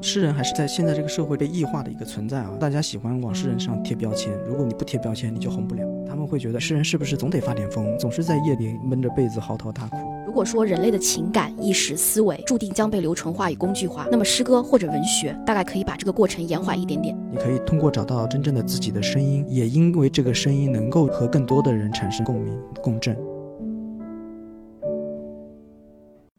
诗人还是在现在这个社会被异化的一个存在啊，大家喜欢往诗人上贴标签，如果你不贴标签，你就红不了。他们会觉得诗人是不是总得发点疯，总是在夜里闷着被子嚎啕大哭？如果说人类的情感、意识、思维注定将被流程化与工具化，那么诗歌或者文学大概可以把这个过程延缓一点点。你可以通过找到真正的自己的声音，也因为这个声音能够和更多的人产生共鸣、共振。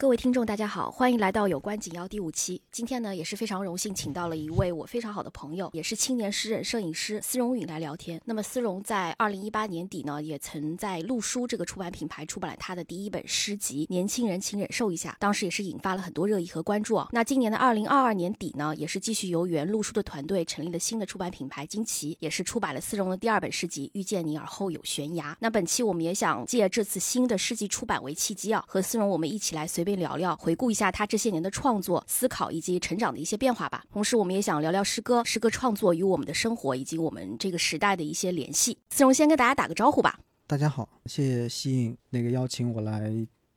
各位听众，大家好，欢迎来到有关紧要第五期。今天呢，也是非常荣幸，请到了一位我非常好的朋友，也是青年诗人、摄影师司荣允来聊天。那么，司荣在二零一八年底呢，也曾在陆书这个出版品牌出版了他的第一本诗集《年轻人，请忍受一下》，当时也是引发了很多热议和关注啊。那今年的二零二二年底呢，也是继续由原陆书的团队成立了新的出版品牌金旗，也是出版了司荣的第二本诗集《遇见你而后有悬崖》。那本期我们也想借这次新的诗集出版为契机啊，和司荣我们一起来随便便。聊聊，回顾一下他这些年的创作、思考以及成长的一些变化吧。同时，我们也想聊聊诗歌、诗歌创作与我们的生活以及我们这个时代的一些联系。思荣先跟大家打个招呼吧。大家好，谢谢吸引那个邀请我来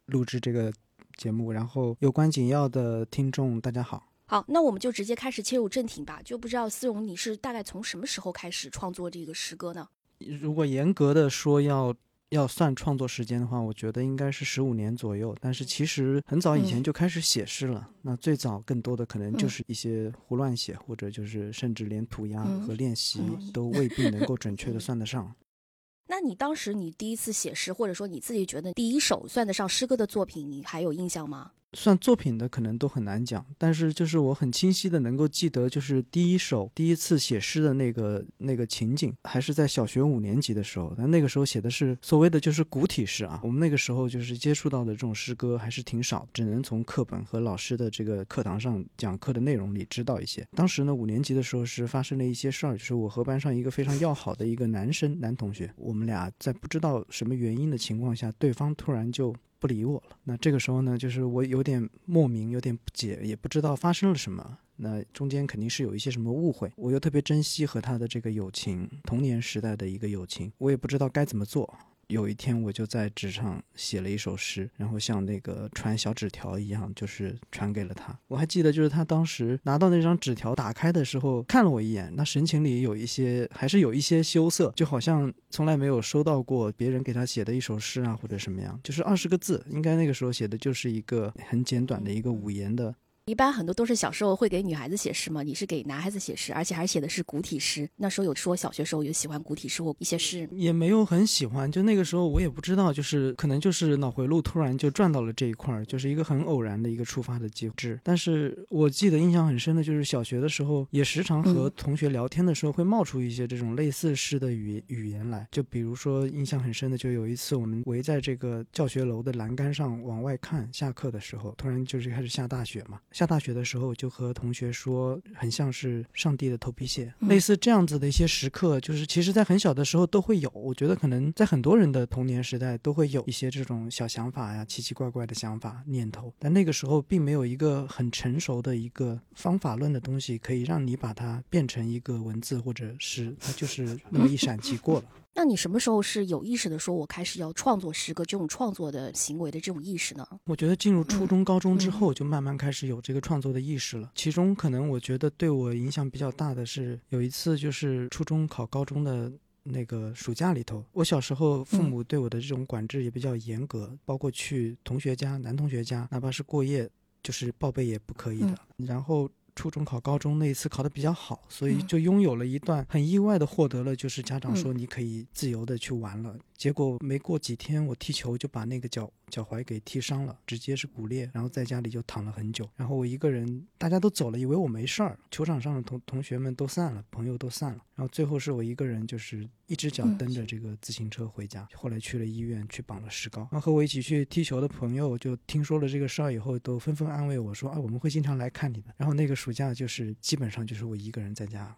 录制这个节目。然后，有关紧要的听众，大家好。好，那我们就直接开始切入正题吧。就不知道思荣，你是大概从什么时候开始创作这个诗歌呢？如果严格的说，要。要算创作时间的话，我觉得应该是十五年左右。但是其实很早以前就开始写诗了。那最早更多的可能就是一些胡乱写，或者就是甚至连涂鸦和练习都未必能够准确的算得上。那你当时你第一次写诗，或者说你自己觉得第一首算得上诗歌的作品，你还有印象吗？算作品的可能都很难讲，但是就是我很清晰的能够记得，就是第一首第一次写诗的那个那个情景，还是在小学五年级的时候。但那个时候写的是所谓的就是古体诗啊，我们那个时候就是接触到的这种诗歌还是挺少，只能从课本和老师的这个课堂上讲课的内容里知道一些。当时呢，五年级的时候是发生了一些事儿，就是我和班上一个非常要好的一个男生男同学，我们俩在不知道什么原因的情况下，对方突然就。不理我了。那这个时候呢，就是我有点莫名，有点不解，也不知道发生了什么。那中间肯定是有一些什么误会。我又特别珍惜和他的这个友情，童年时代的一个友情，我也不知道该怎么做。有一天，我就在纸上写了一首诗，然后像那个传小纸条一样，就是传给了他。我还记得，就是他当时拿到那张纸条，打开的时候看了我一眼，那神情里有一些，还是有一些羞涩，就好像从来没有收到过别人给他写的一首诗啊，或者什么样，就是二十个字，应该那个时候写的就是一个很简短的一个五言的。一般很多都是小时候会给女孩子写诗嘛，你是给男孩子写诗，而且还写的是古体诗。那时候有说小学时候有喜欢古体诗或一些诗，也没有很喜欢。就那个时候我也不知道，就是可能就是脑回路突然就转到了这一块儿，就是一个很偶然的一个触发的机制。但是我记得印象很深的就是小学的时候，也时常和同学聊天的时候会冒出一些这种类似诗的语语言来。就比如说印象很深的，就有一次我们围在这个教学楼的栏杆上往外看，下课的时候突然就是开始下大雪嘛。下大雪的时候，就和同学说，很像是上帝的头皮屑，类似这样子的一些时刻，就是其实在很小的时候都会有。我觉得可能在很多人的童年时代都会有一些这种小想法呀，奇奇怪怪的想法念头，但那个时候并没有一个很成熟的一个方法论的东西，可以让你把它变成一个文字或者是它就是那么一闪即过了。那你什么时候是有意识的说，我开始要创作诗歌这种创作的行为的这种意识呢？我觉得进入初中、高中之后，就慢慢开始有这个创作的意识了。其中可能我觉得对我影响比较大的是，有一次就是初中考高中的那个暑假里头，我小时候父母对我的这种管制也比较严格，包括去同学家、男同学家，哪怕是过夜，就是报备也不可以的。然后。初中考高中那一次考得比较好，所以就拥有了一段很意外的获得了，就是家长说你可以自由的去玩了。结果没过几天，我踢球就把那个脚脚踝给踢伤了，直接是骨裂，然后在家里就躺了很久。然后我一个人，大家都走了，以为我没事儿，球场上的同同学们都散了，朋友都散了，然后最后是我一个人，就是一只脚蹬着这个自行车回家。后来去了医院，去绑了石膏。然后和我一起去踢球的朋友就听说了这个事儿以后，都纷纷安慰我说啊，我们会经常来看你的。然后那个暑假就是基本上就是我一个人在家。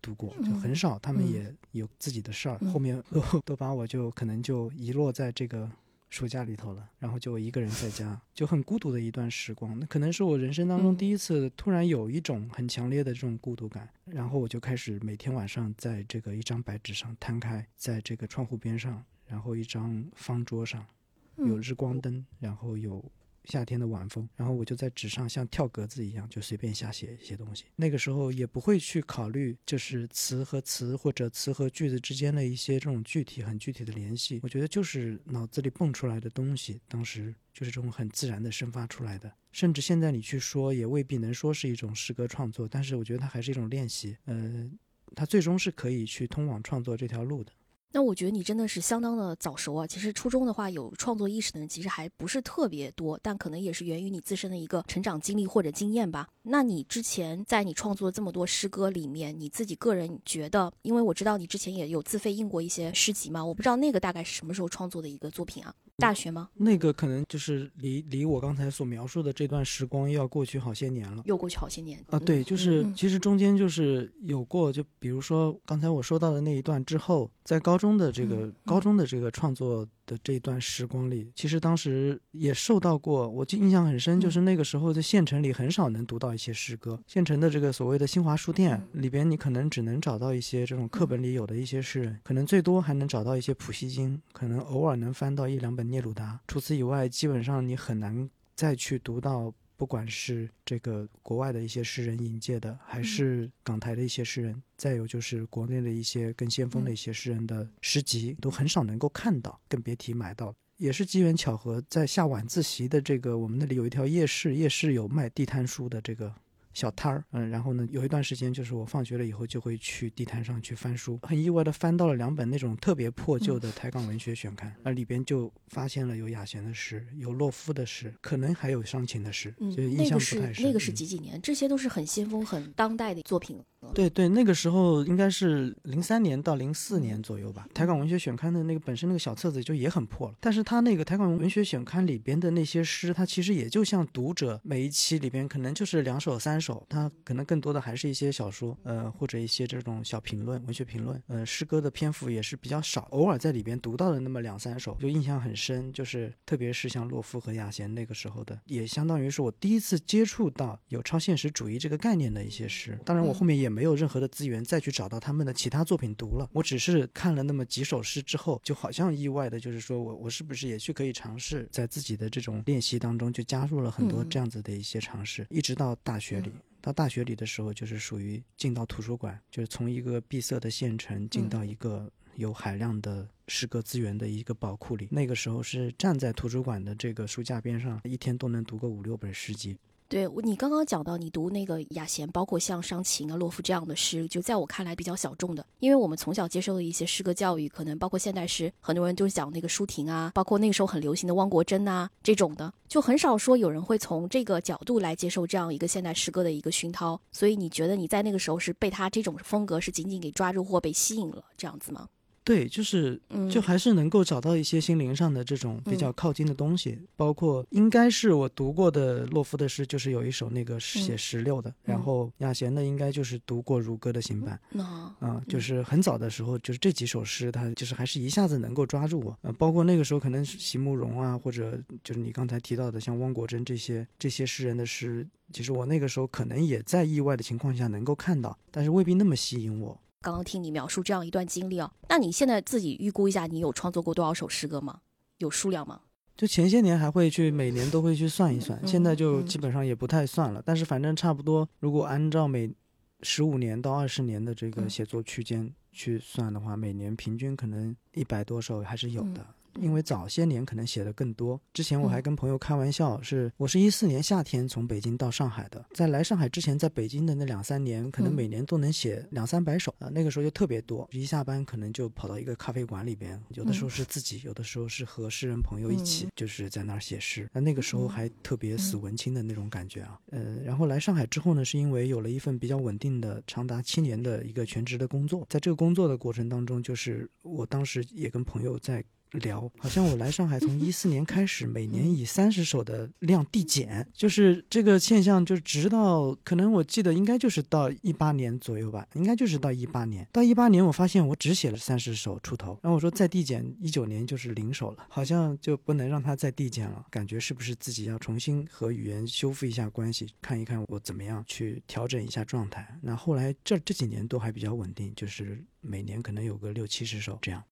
度过就很少，他们也有自己的事儿，后面都都把我就可能就遗落在这个暑假里头了，然后就我一个人在家，就很孤独的一段时光。那可能是我人生当中第一次突然有一种很强烈的这种孤独感，然后我就开始每天晚上在这个一张白纸上摊开，在这个窗户边上，然后一张方桌上有日光灯，然后有夏天的晚风，然后我就在纸上像跳格子一样，就随便瞎写一些东西。那个时候也不会去考虑，就是词和词或者词和句子之间的一些这种具体、很具体的联系。我觉得就是脑子里蹦出来的东西，当时就是这种很自然的生发出来的。甚至现在你去说，也未必能说是一种诗歌创作，但是我觉得它还是一种练习。呃，它最终是可以去通往创作这条路的。那我觉得你真的是相当的早熟啊！其实初中的话，有创作意识的人其实还不是特别多，但可能也是源于你自身的一个成长经历或者经验吧。那你之前在你创作这么多诗歌里面，你自己个人觉得，因为我知道你之前也有自费印过一些诗集嘛，我不知道那个大概是什么时候创作的一个作品啊？大学吗？那个可能就是离离我刚才所描述的这段时光要过去好些年了，又过去好些年啊。对，就是其实中间就是有过，就比如说刚才我说到的那一段之后，在高中的这个高中的这个创作。的这一段时光里，其实当时也受到过，我就印象很深，就是那个时候在县城里很少能读到一些诗歌。县城的这个所谓的新华书店里边，你可能只能找到一些这种课本里有的一些诗人，可能最多还能找到一些普希金，可能偶尔能翻到一两本聂鲁达。除此以外，基本上你很难再去读到。不管是这个国外的一些诗人引介的，还是港台的一些诗人，再有就是国内的一些更先锋的一些诗人的诗集，都很少能够看到，更别提买到。也是机缘巧合，在下晚自习的这个我们那里有一条夜市，夜市有卖地摊书的这个。小摊儿，嗯，然后呢，有一段时间就是我放学了以后就会去地摊上去翻书，很意外的翻到了两本那种特别破旧的台港文学选刊，那里边就发现了有雅贤的诗，有洛夫的诗，可能还有伤情的诗，就印象不太深。那个是几几年？这些都是很先锋、很当代的作品。对对，那个时候应该是零三年到零四年左右吧。台港文学选刊的那个本身那个小册子就也很破了，但是他那个台港文学选刊里边的那些诗，它其实也就像读者每一期里边可能就是两首三首，它可能更多的还是一些小说，呃或者一些这种小评论、文学评论，呃诗歌的篇幅也是比较少，偶尔在里边读到的那么两三首，就印象很深。就是特别是像洛夫和雅贤那个时候的，也相当于是我第一次接触到有超现实主义这个概念的一些诗。当然我后面也没。有任何的资源再去找到他们的其他作品读了，我只是看了那么几首诗之后，就好像意外的，就是说我我是不是也去可以尝试在自己的这种练习当中就加入了很多这样子的一些尝试，一直到大学里，到大学里的时候就是属于进到图书馆，就是从一个闭塞的县城进到一个有海量的诗歌资源的一个宝库里，那个时候是站在图书馆的这个书架边上，一天都能读个五六本诗集。对你刚刚讲到，你读那个雅贤，包括像伤情啊、洛夫这样的诗，就在我看来比较小众的，因为我们从小接受的一些诗歌教育，可能包括现代诗，很多人就是讲那个舒婷啊，包括那个时候很流行的汪国真啊这种的，就很少说有人会从这个角度来接受这样一个现代诗歌的一个熏陶。所以你觉得你在那个时候是被他这种风格是紧紧给抓住或被吸引了这样子吗？对，就是，就还是能够找到一些心灵上的这种比较靠近的东西，包括应该是我读过的洛夫的诗，就是有一首那个写石榴的，然后雅贤的应该就是读过如歌的行版，啊，就是很早的时候，就是这几首诗，他就是还是一下子能够抓住我，呃，包括那个时候可能席慕容啊，或者就是你刚才提到的像汪国真这些这些诗人的诗，其实我那个时候可能也在意外的情况下能够看到，但是未必那么吸引我。刚刚听你描述这样一段经历啊，那你现在自己预估一下，你有创作过多少首诗歌吗？有数量吗？就前些年还会去每年都会去算一算，现在就基本上也不太算了。但是反正差不多，如果按照每十五年到二十年的这个写作区间去算的话，每年平均可能一百多首还是有的。因为早些年可能写的更多，之前我还跟朋友开玩笑，是我是一四年夏天从北京到上海的，在来上海之前，在北京的那两三年，可能每年都能写两三百首啊，那个时候就特别多，一下班可能就跑到一个咖啡馆里边，有的时候是自己，有的时候是和诗人朋友一起，就是在那儿写诗，那那个时候还特别死文青的那种感觉啊，呃，然后来上海之后呢，是因为有了一份比较稳定的长达七年的一个全职的工作，在这个工作的过程当中，就是我当时也跟朋友在。聊，好像我来上海从 一四年开始，每年以三十首的量递减，就是这个现象，就直到可能我记得应该就是到一八年左右吧，应该就是到一八年，到一八年我发现我只写了三十首出头，然后我说再递减，一九年就是零首了，好像就不能让它再递减了，感觉是不是自己要重新和语言修复一下关系，看一看我怎么样去调整一下状态。那后来这这几年都还比较稳定，就是每年可能有个六七十首这样。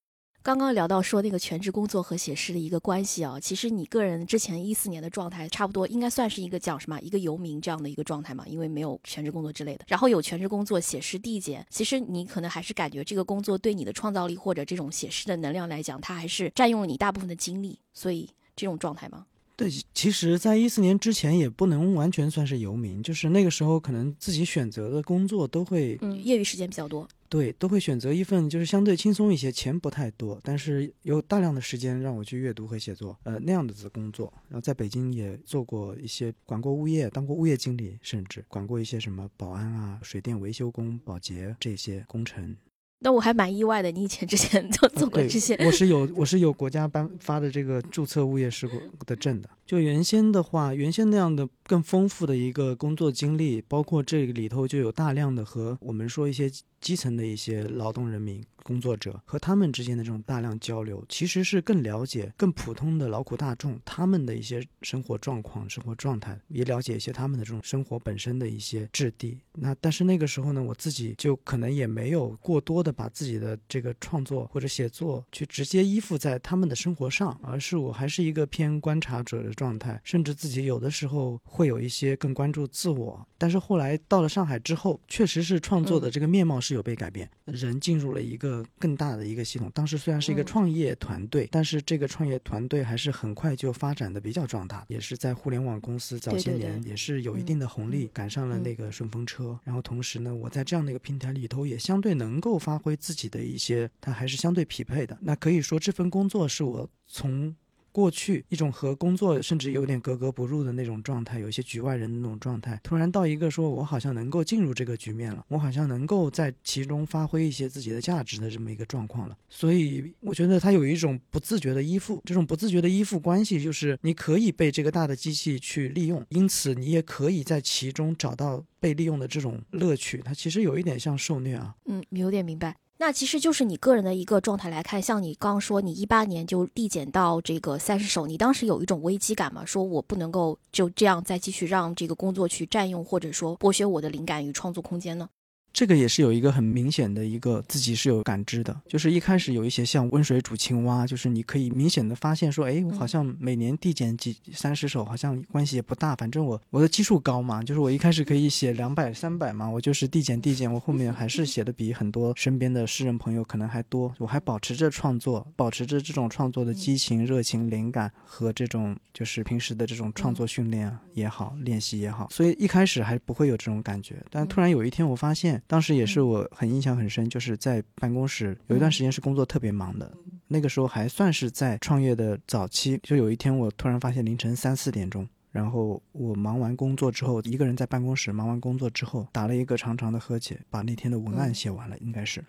刚刚聊到说那个全职工作和写诗的一个关系啊，其实你个人之前一四年的状态，差不多应该算是一个讲什么一个游民这样的一个状态嘛，因为没有全职工作之类的。然后有全职工作写诗递减，其实你可能还是感觉这个工作对你的创造力或者这种写诗的能量来讲，它还是占用了你大部分的精力，所以这种状态吗？对，其实，在一四年之前也不能完全算是游民，就是那个时候可能自己选择的工作都会，嗯，业余时间比较多。对，都会选择一份就是相对轻松一些，钱不太多，但是有大量的时间让我去阅读和写作，呃，那样的子工作。然后在北京也做过一些，管过物业，当过物业经理，甚至管过一些什么保安啊、水电维修工、保洁这些工程。那我还蛮意外的，你以前之前 就做过这些？我是有，我是有国家颁发的这个注册物业师的证的。就原先的话，原先那样的更丰富的一个工作经历，包括这里头就有大量的和我们说一些基层的一些劳动人民。工作者和他们之间的这种大量交流，其实是更了解更普通的劳苦大众他们的一些生活状况、生活状态，也了解一些他们的这种生活本身的一些质地。那但是那个时候呢，我自己就可能也没有过多的把自己的这个创作或者写作去直接依附在他们的生活上，而是我还是一个偏观察者的状态，甚至自己有的时候会有一些更关注自我。但是后来到了上海之后，确实是创作的这个面貌是有被改变，人进入了一个。更大的一个系统，当时虽然是一个创业团队，但是这个创业团队还是很快就发展的比较壮大，也是在互联网公司早些年也是有一定的红利，赶上了那个顺风车。然后同时呢，我在这样的一个平台里头也相对能够发挥自己的一些，它还是相对匹配的。那可以说这份工作是我从。过去一种和工作甚至有点格格不入的那种状态，有一些局外人的那种状态，突然到一个说我好像能够进入这个局面了，我好像能够在其中发挥一些自己的价值的这么一个状况了。所以我觉得他有一种不自觉的依附，这种不自觉的依附关系，就是你可以被这个大的机器去利用，因此你也可以在其中找到被利用的这种乐趣。它其实有一点像受虐啊。嗯，有点明白。那其实就是你个人的一个状态来看，像你刚刚说，你一八年就递减到这个三十首，你当时有一种危机感吗？说我不能够就这样再继续让这个工作去占用，或者说剥削我的灵感与创作空间呢？这个也是有一个很明显的一个自己是有感知的，就是一开始有一些像温水煮青蛙，就是你可以明显的发现说，哎，我好像每年递减几三十首，好像关系也不大，反正我我的基数高嘛，就是我一开始可以写两百三百嘛，我就是递减递减，我后面 还是写的比很多身边的诗人朋友可能还多，我还保持着创作，保持着这种创作的激情、热情、灵感和这种就是平时的这种创作训练也好、练习也好，所以一开始还不会有这种感觉，但突然有一天我发现。当时也是我很印象很深，就是在办公室有一段时间是工作特别忙的，那个时候还算是在创业的早期。就有一天我突然发现凌晨三四点钟，然后我忙完工作之后，一个人在办公室忙完工作之后，打了一个长长的呵欠，把那天的文案写完了，应该是。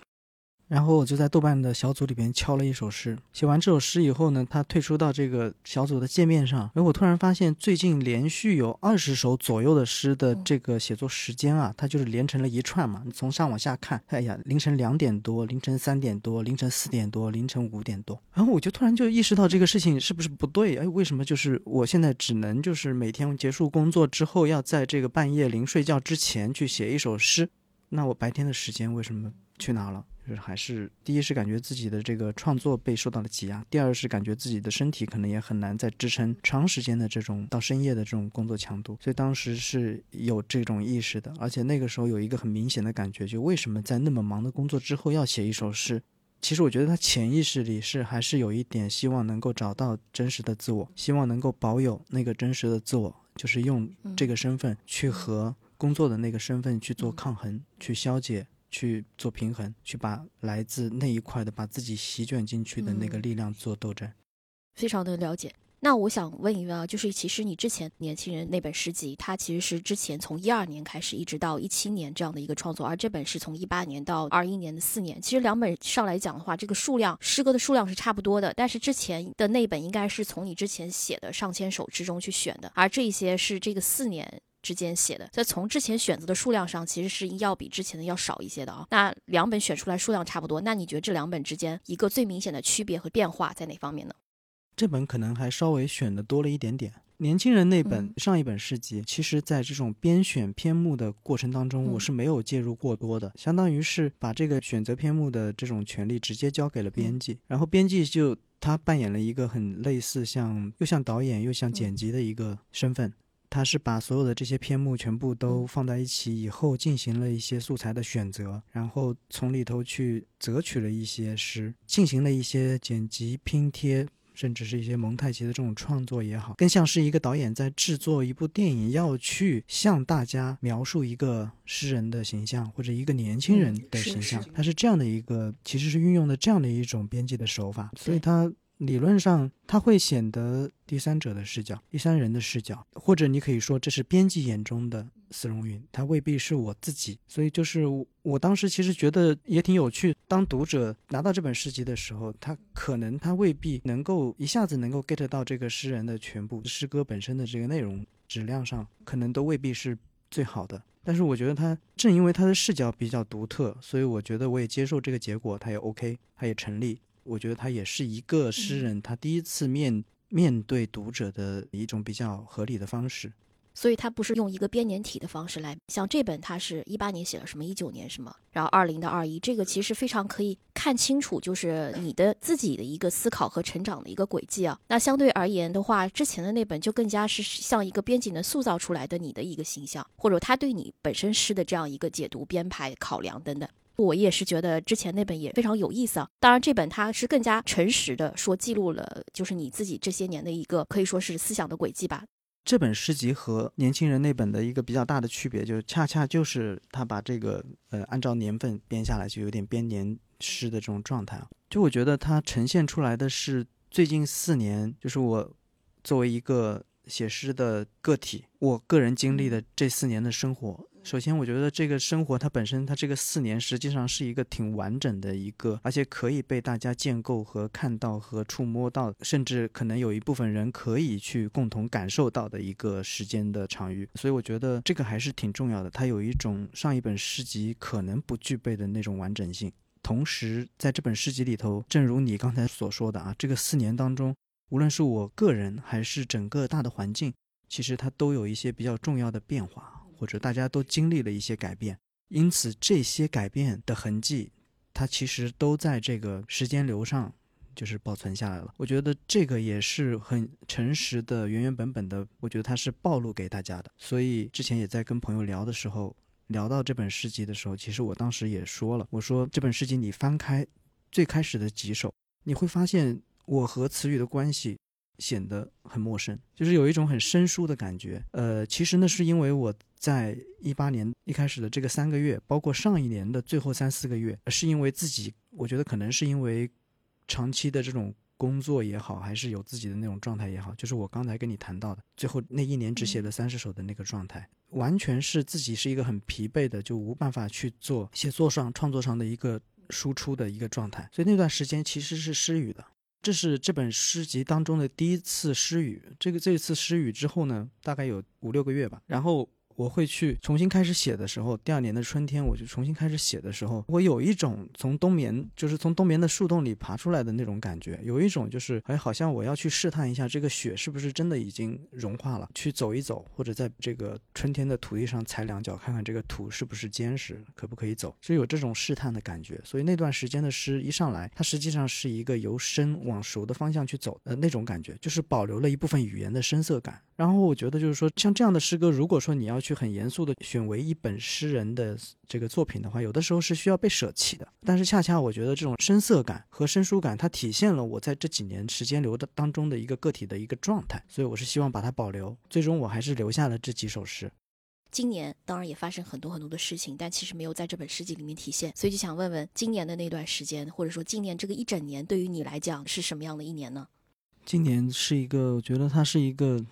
然后我就在豆瓣的小组里边敲了一首诗，写完这首诗以后呢，他退出到这个小组的界面上，而我突然发现最近连续有二十首左右的诗的这个写作时间啊，它就是连成了一串嘛。你从上往下看，哎呀，凌晨两点多，凌晨三点多，凌晨四点多，凌晨五点多，然后我就突然就意识到这个事情是不是不对？哎，为什么就是我现在只能就是每天结束工作之后，要在这个半夜临睡觉之前去写一首诗？那我白天的时间为什么去哪了？就是还是第一是感觉自己的这个创作被受到了挤压，第二是感觉自己的身体可能也很难再支撑长时间的这种到深夜的这种工作强度，所以当时是有这种意识的，而且那个时候有一个很明显的感觉，就为什么在那么忙的工作之后要写一首诗？其实我觉得他潜意识里是还是有一点希望能够找到真实的自我，希望能够保有那个真实的自我，就是用这个身份去和工作的那个身份去做抗衡，去消解。去做平衡，去把来自那一块的把自己席卷进去的那个力量做斗争，非常的了解。那我想问一问啊，就是其实你之前年轻人那本诗集，它其实是之前从一二年开始一直到一七年这样的一个创作，而这本是从一八年到二一年的四年。其实两本上来讲的话，这个数量诗歌的数量是差不多的，但是之前的那本应该是从你之前写的上千首之中去选的，而这一些是这个四年。之间写的，所以从之前选择的数量上，其实是要比之前的要少一些的啊。那两本选出来数量差不多，那你觉得这两本之间一个最明显的区别和变化在哪方面呢？这本可能还稍微选的多了一点点。年轻人那本上一本诗集，其实在这种编选篇目的过程当中，我是没有介入过多的，相当于是把这个选择篇目的这种权利直接交给了编辑，然后编辑就他扮演了一个很类似像又像导演又像剪辑的一个身份，他是把所有的这些篇目全部都放在一起以后，进行了一些素材的选择，然后从里头去择取了一些诗，进行了一些剪辑拼贴。甚至是一些蒙太奇的这种创作也好，更像是一个导演在制作一部电影，要去向大家描述一个诗人的形象或者一个年轻人的形象。他是这样的一个，其实是运用的这样的一种编辑的手法，所以他。理论上，它会显得第三者的视角、第三人的视角，或者你可以说这是编辑眼中的丝绒云，它未必是我自己。所以，就是我当时其实觉得也挺有趣。当读者拿到这本诗集的时候，他可能他未必能够一下子能够 get 到这个诗人的全部诗歌本身的这个内容质量上，可能都未必是最好的。但是，我觉得他正因为他的视角比较独特，所以我觉得我也接受这个结果，他也 OK，他也成立。我觉得他也是一个诗人，他第一次面面对读者的一种比较合理的方式，所以他不是用一个编年体的方式来，像这本他是一八年写了什么一九年什么，然后二零到二一，这个其实非常可以看清楚，就是你的自己的一个思考和成长的一个轨迹啊。那相对而言的话，之前的那本就更加是像一个编辑能塑造出来的你的一个形象，或者他对你本身诗的这样一个解读、编排、考量等等。我也是觉得之前那本也非常有意思啊，当然这本它是更加诚实的说记录了，就是你自己这些年的一个可以说是思想的轨迹吧。这本诗集和年轻人那本的一个比较大的区别，就是恰恰就是他把这个呃按照年份编下来，就有点编年诗的这种状态啊。就我觉得它呈现出来的是最近四年，就是我作为一个写诗的个体，我个人经历的这四年的生活。首先，我觉得这个生活它本身，它这个四年实际上是一个挺完整的一个，而且可以被大家建构和看到和触摸到，甚至可能有一部分人可以去共同感受到的一个时间的场域。所以我觉得这个还是挺重要的，它有一种上一本诗集可能不具备的那种完整性。同时，在这本诗集里头，正如你刚才所说的啊，这个四年当中，无论是我个人还是整个大的环境，其实它都有一些比较重要的变化。或者大家都经历了一些改变，因此这些改变的痕迹，它其实都在这个时间流上，就是保存下来了。我觉得这个也是很诚实的、原原本本的。我觉得它是暴露给大家的。所以之前也在跟朋友聊的时候，聊到这本诗集的时候，其实我当时也说了，我说这本诗集你翻开最开始的几首，你会发现我和词语的关系。显得很陌生，就是有一种很生疏的感觉。呃，其实呢，是因为我在一八年一开始的这个三个月，包括上一年的最后三四个月，是因为自己，我觉得可能是因为长期的这种工作也好，还是有自己的那种状态也好，就是我刚才跟你谈到的，最后那一年只写了三十首的那个状态，完全是自己是一个很疲惫的，就无办法去做写作上、创作上的一个输出的一个状态。所以那段时间其实是失语的。这是这本诗集当中的第一次失语。这个这次失语之后呢，大概有五六个月吧。然后。我会去重新开始写的时候，第二年的春天，我就重新开始写的时候，我有一种从冬眠，就是从冬眠的树洞里爬出来的那种感觉，有一种就是，哎，好像我要去试探一下这个雪是不是真的已经融化了，去走一走，或者在这个春天的土地上踩两脚，看看这个土是不是坚实，可不可以走，就有这种试探的感觉。所以那段时间的诗一上来，它实际上是一个由深往熟的方向去走的那种感觉，就是保留了一部分语言的深色感。然后我觉得就是说，像这样的诗歌，如果说你要去。很严肃的选为一本诗人的这个作品的话，有的时候是需要被舍弃的。但是恰恰我觉得这种深色感和生疏感，它体现了我在这几年时间流的当中的一个个体的一个状态，所以我是希望把它保留。最终我还是留下了这几首诗。今年当然也发生很多很多的事情，但其实没有在这本诗集里面体现，所以就想问问，今年的那段时间，或者说今年这个一整年，对于你来讲是什么样的一年呢？今年是一个，我觉得它是一个。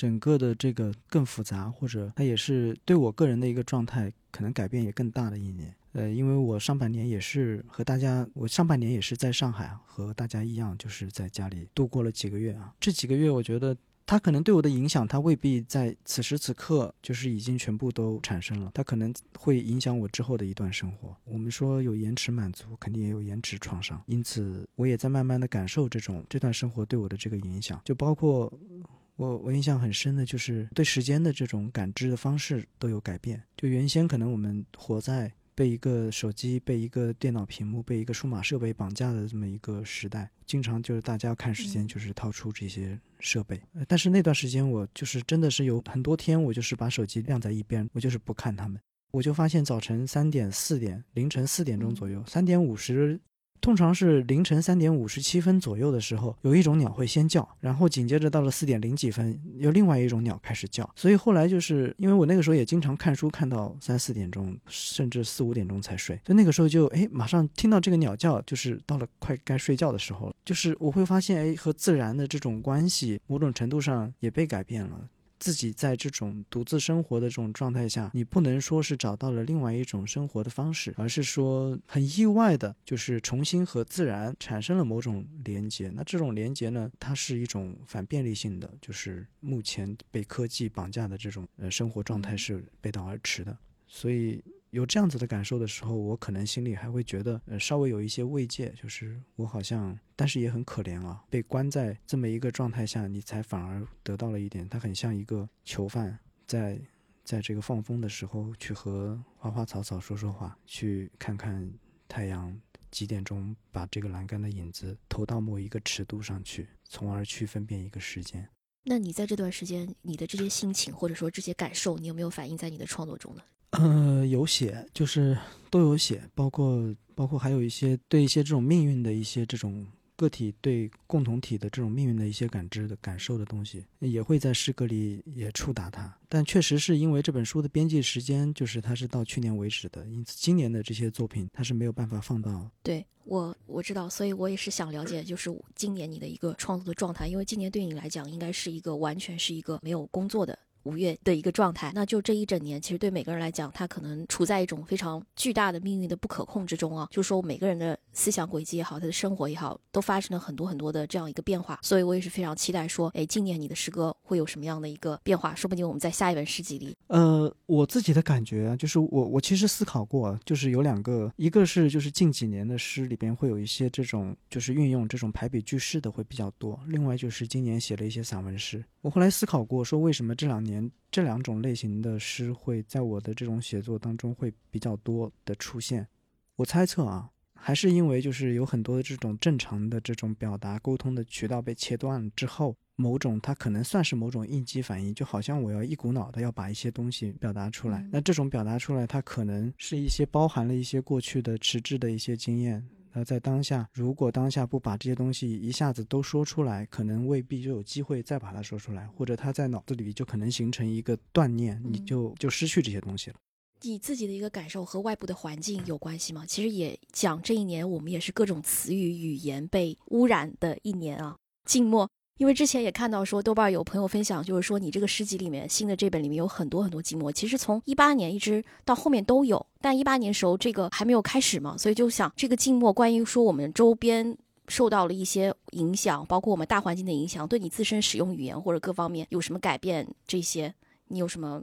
整个的这个更复杂，或者它也是对我个人的一个状态可能改变也更大的一年。呃，因为我上半年也是和大家，我上半年也是在上海和大家一样，就是在家里度过了几个月啊。这几个月我觉得它可能对我的影响，它未必在此时此刻就是已经全部都产生了，它可能会影响我之后的一段生活。我们说有延迟满足，肯定也有延迟创伤，因此我也在慢慢的感受这种这段生活对我的这个影响，就包括我我印象很深的就是对时间的这种感知的方式都有改变。就原先可能我们活在。被一个手机、被一个电脑屏幕、被一个数码设备绑架的这么一个时代，经常就是大家看时间，就是掏出这些设备。但是那段时间，我就是真的是有很多天，我就是把手机晾在一边，我就是不看他们。我就发现早晨三点、四点、凌晨四点钟左右，三点五十。通常是凌晨三点五十七分左右的时候，有一种鸟会先叫，然后紧接着到了四点零几分，有另外一种鸟开始叫。所以后来就是因为我那个时候也经常看书，看到三四点钟，甚至四五点钟才睡。就那个时候就哎，马上听到这个鸟叫，就是到了快该睡觉的时候了。就是我会发现哎，和自然的这种关系，某种程度上也被改变了。自己在这种独自生活的这种状态下，你不能说是找到了另外一种生活的方式，而是说很意外的，就是重新和自然产生了某种连接。那这种连接呢，它是一种反便利性的，就是目前被科技绑架的这种呃生活状态是背道而驰的，所以。有这样子的感受的时候，我可能心里还会觉得，呃，稍微有一些慰藉，就是我好像，但是也很可怜啊，被关在这么一个状态下，你才反而得到了一点，他很像一个囚犯，在在这个放风的时候去和花花草草说说话，去看看太阳几点钟把这个栏杆的影子投到某一个尺度上去，从而去分辨一个时间。那你在这段时间，你的这些心情或者说这些感受，你有没有反映在你的创作中呢？呃，有写，就是都有写，包括包括还有一些对一些这种命运的一些这种个体对共同体的这种命运的一些感知的感受的东西，也会在诗歌里也触达它。但确实是因为这本书的编辑时间，就是它是到去年为止的，因此今年的这些作品它是没有办法放到。对我我知道，所以我也是想了解，就是今年你的一个创作的状态，因为今年对你来讲应该是一个完全是一个没有工作的。五月的一个状态，那就这一整年，其实对每个人来讲，他可能处在一种非常巨大的命运的不可控之中啊。就是说，每个人的思想轨迹也好，他的生活也好，都发生了很多很多的这样一个变化。所以我也是非常期待说，哎，今年你的诗歌会有什么样的一个变化？说不定我们在下一本诗集里，呃，我自己的感觉就是，我我其实思考过，就是有两个，一个是就是近几年的诗里边会有一些这种就是运用这种排比句式的会比较多，另外就是今年写了一些散文诗。我后来思考过，说为什么这两年。年这两种类型的诗会在我的这种写作当中会比较多的出现，我猜测啊，还是因为就是有很多的这种正常的这种表达沟通的渠道被切断了之后，某种它可能算是某种应激反应，就好像我要一股脑的要把一些东西表达出来，那这种表达出来，它可能是一些包含了一些过去的迟滞的一些经验。那在当下，如果当下不把这些东西一下子都说出来，可能未必就有机会再把它说出来，或者他在脑子里就可能形成一个断念，你就就失去这些东西了。你自己的一个感受和外部的环境有关系吗？其实也讲这一年我们也是各种词语语言被污染的一年啊，静默。因为之前也看到说，豆瓣有朋友分享，就是说你这个诗集里面新的这本里面有很多很多寂寞。其实从一八年一直到后面都有，但一八年时候这个还没有开始嘛，所以就想这个静默，关于说我们周边受到了一些影响，包括我们大环境的影响，对你自身使用语言或者各方面有什么改变？这些你有什么？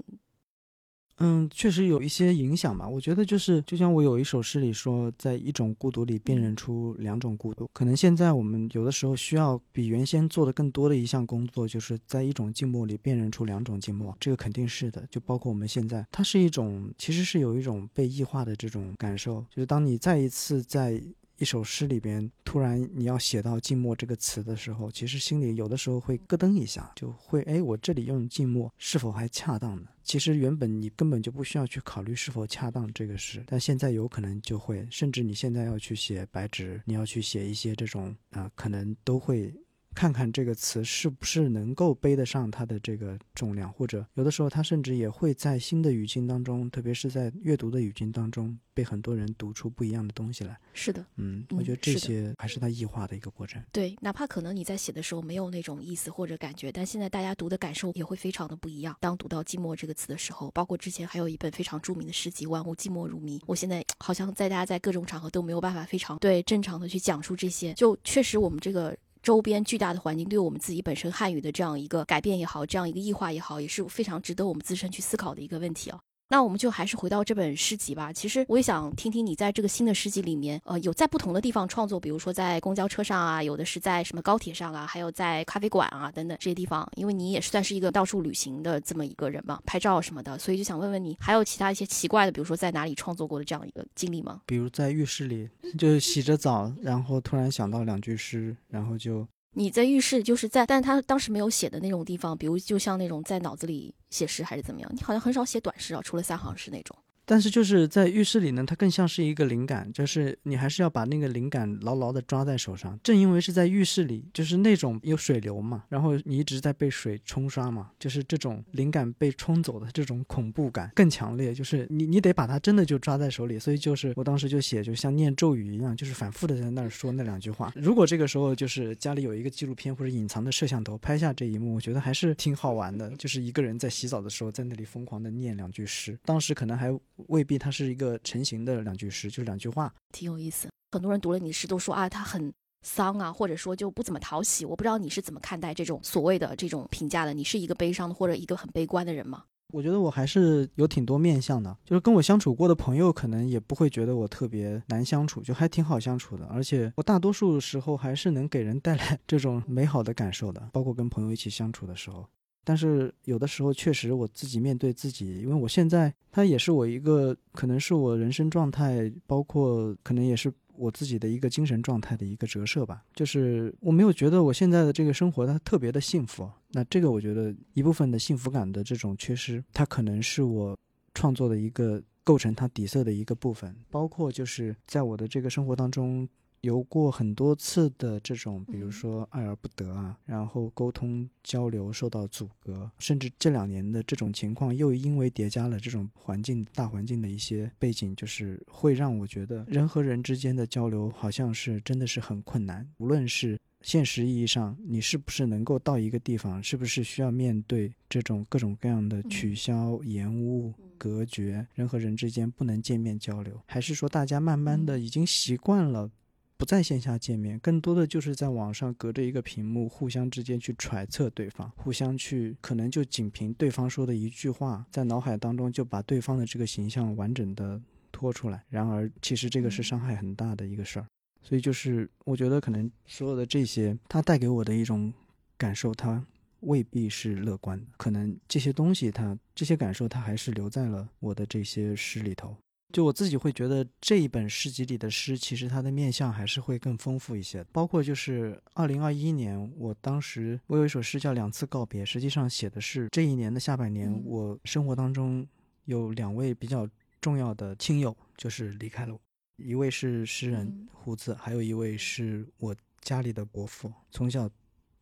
嗯，确实有一些影响吧。我觉得就是，就像我有一首诗里说，在一种孤独里辨认出两种孤独。可能现在我们有的时候需要比原先做的更多的一项工作，就是在一种静默里辨认出两种静默。这个肯定是的。就包括我们现在，它是一种，其实是有一种被异化的这种感受。就是当你再一次在。一首诗里边，突然你要写到“静默”这个词的时候，其实心里有的时候会咯噔一下，就会哎，我这里用“静默”是否还恰当呢？其实原本你根本就不需要去考虑是否恰当这个事，但现在有可能就会，甚至你现在要去写白纸，你要去写一些这种啊，可能都会。看看这个词是不是能够背得上它的这个重量，或者有的时候它甚至也会在新的语境当中，特别是在阅读的语境当中，被很多人读出不一样的东西来。是的，嗯，我觉得这些还是它异化的一个过程。对，哪怕可能你在写的时候没有那种意思或者感觉，但现在大家读的感受也会非常的不一样。当读到“寂寞”这个词的时候，包括之前还有一本非常著名的诗集《万物寂寞如谜》，我现在好像在大家在各种场合都没有办法非常对正常的去讲述这些。就确实我们这个。周边巨大的环境对我们自己本身汉语的这样一个改变也好，这样一个异化也好，也是非常值得我们自身去思考的一个问题啊。那我们就还是回到这本诗集吧。其实我也想听听你在这个新的诗集里面，呃，有在不同的地方创作，比如说在公交车上啊，有的是在什么高铁上啊，还有在咖啡馆啊等等这些地方。因为你也是算是一个到处旅行的这么一个人嘛，拍照什么的，所以就想问问你，还有其他一些奇怪的，比如说在哪里创作过的这样一个经历吗？比如在浴室里，就洗着澡，然后突然想到两句诗，然后就。你在浴室，就是在，但他当时没有写的那种地方，比如就像那种在脑子里写诗还是怎么样？你好像很少写短诗啊，除了三行诗那种。但是就是在浴室里呢，它更像是一个灵感，就是你还是要把那个灵感牢牢的抓在手上。正因为是在浴室里，就是那种有水流嘛，然后你一直在被水冲刷嘛，就是这种灵感被冲走的这种恐怖感更强烈。就是你你得把它真的就抓在手里，所以就是我当时就写，就像念咒语一样，就是反复的在那儿说那两句话。如果这个时候就是家里有一个纪录片或者隐藏的摄像头拍下这一幕，我觉得还是挺好玩的。就是一个人在洗澡的时候在那里疯狂的念两句诗，当时可能还。未必它是一个成型的两句诗，就是两句话，挺有意思。很多人读了你的诗都说啊，他很丧啊，或者说就不怎么讨喜。我不知道你是怎么看待这种所谓的这种评价的？你是一个悲伤的或者一个很悲观的人吗？我觉得我还是有挺多面相的，就是跟我相处过的朋友可能也不会觉得我特别难相处，就还挺好相处的。而且我大多数时候还是能给人带来 这种美好的感受的，包括跟朋友一起相处的时候。但是有的时候确实我自己面对自己，因为我现在它也是我一个可能是我人生状态，包括可能也是我自己的一个精神状态的一个折射吧。就是我没有觉得我现在的这个生活它特别的幸福，那这个我觉得一部分的幸福感的这种缺失，它可能是我创作的一个构成它底色的一个部分，包括就是在我的这个生活当中。有过很多次的这种，比如说爱而不得啊，然后沟通交流受到阻隔，甚至这两年的这种情况，又因为叠加了这种环境大环境的一些背景，就是会让我觉得人和人之间的交流好像是真的是很困难。无论是现实意义上，你是不是能够到一个地方，是不是需要面对这种各种各样的取消、延误、隔绝，人和人之间不能见面交流，还是说大家慢慢的已经习惯了？不在线下见面，更多的就是在网上隔着一个屏幕，互相之间去揣测对方，互相去可能就仅凭对方说的一句话，在脑海当中就把对方的这个形象完整的拖出来。然而，其实这个是伤害很大的一个事儿。所以，就是我觉得可能所有的这些，它带给我的一种感受，它未必是乐观的。可能这些东西，它这些感受，它还是留在了我的这些诗里头。就我自己会觉得这一本诗集里的诗，其实它的面相还是会更丰富一些。包括就是二零二一年，我当时我有一首诗叫《两次告别》，实际上写的是这一年的下半年，我生活当中有两位比较重要的亲友就是离开了我，一位是诗人胡子，还有一位是我家里的伯父，从小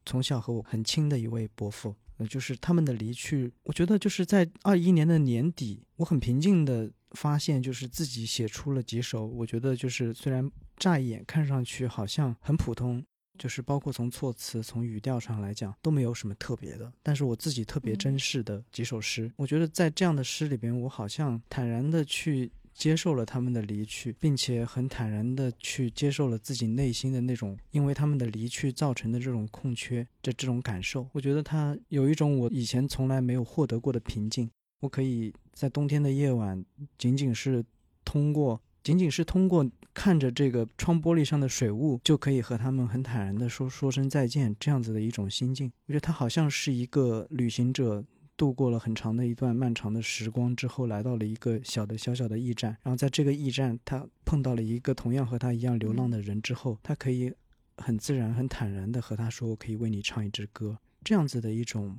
从小和我很亲的一位伯父。呃，就是他们的离去，我觉得就是在二一年的年底，我很平静的发现，就是自己写出了几首，我觉得就是虽然乍一眼看上去好像很普通，就是包括从措辞、从语调上来讲都没有什么特别的，但是我自己特别珍视的几首诗，我觉得在这样的诗里边，我好像坦然的去。接受了他们的离去，并且很坦然地去接受了自己内心的那种因为他们的离去造成的这种空缺这这种感受。我觉得他有一种我以前从来没有获得过的平静。我可以在冬天的夜晚，仅仅是通过仅仅是通过看着这个窗玻璃上的水雾，就可以和他们很坦然地说说声再见，这样子的一种心境。我觉得他好像是一个旅行者。度过了很长的一段漫长的时光之后，来到了一个小的小小的驿站。然后在这个驿站，他碰到了一个同样和他一样流浪的人之后，他可以很自然、很坦然地和他说：“我可以为你唱一支歌。”这样子的一种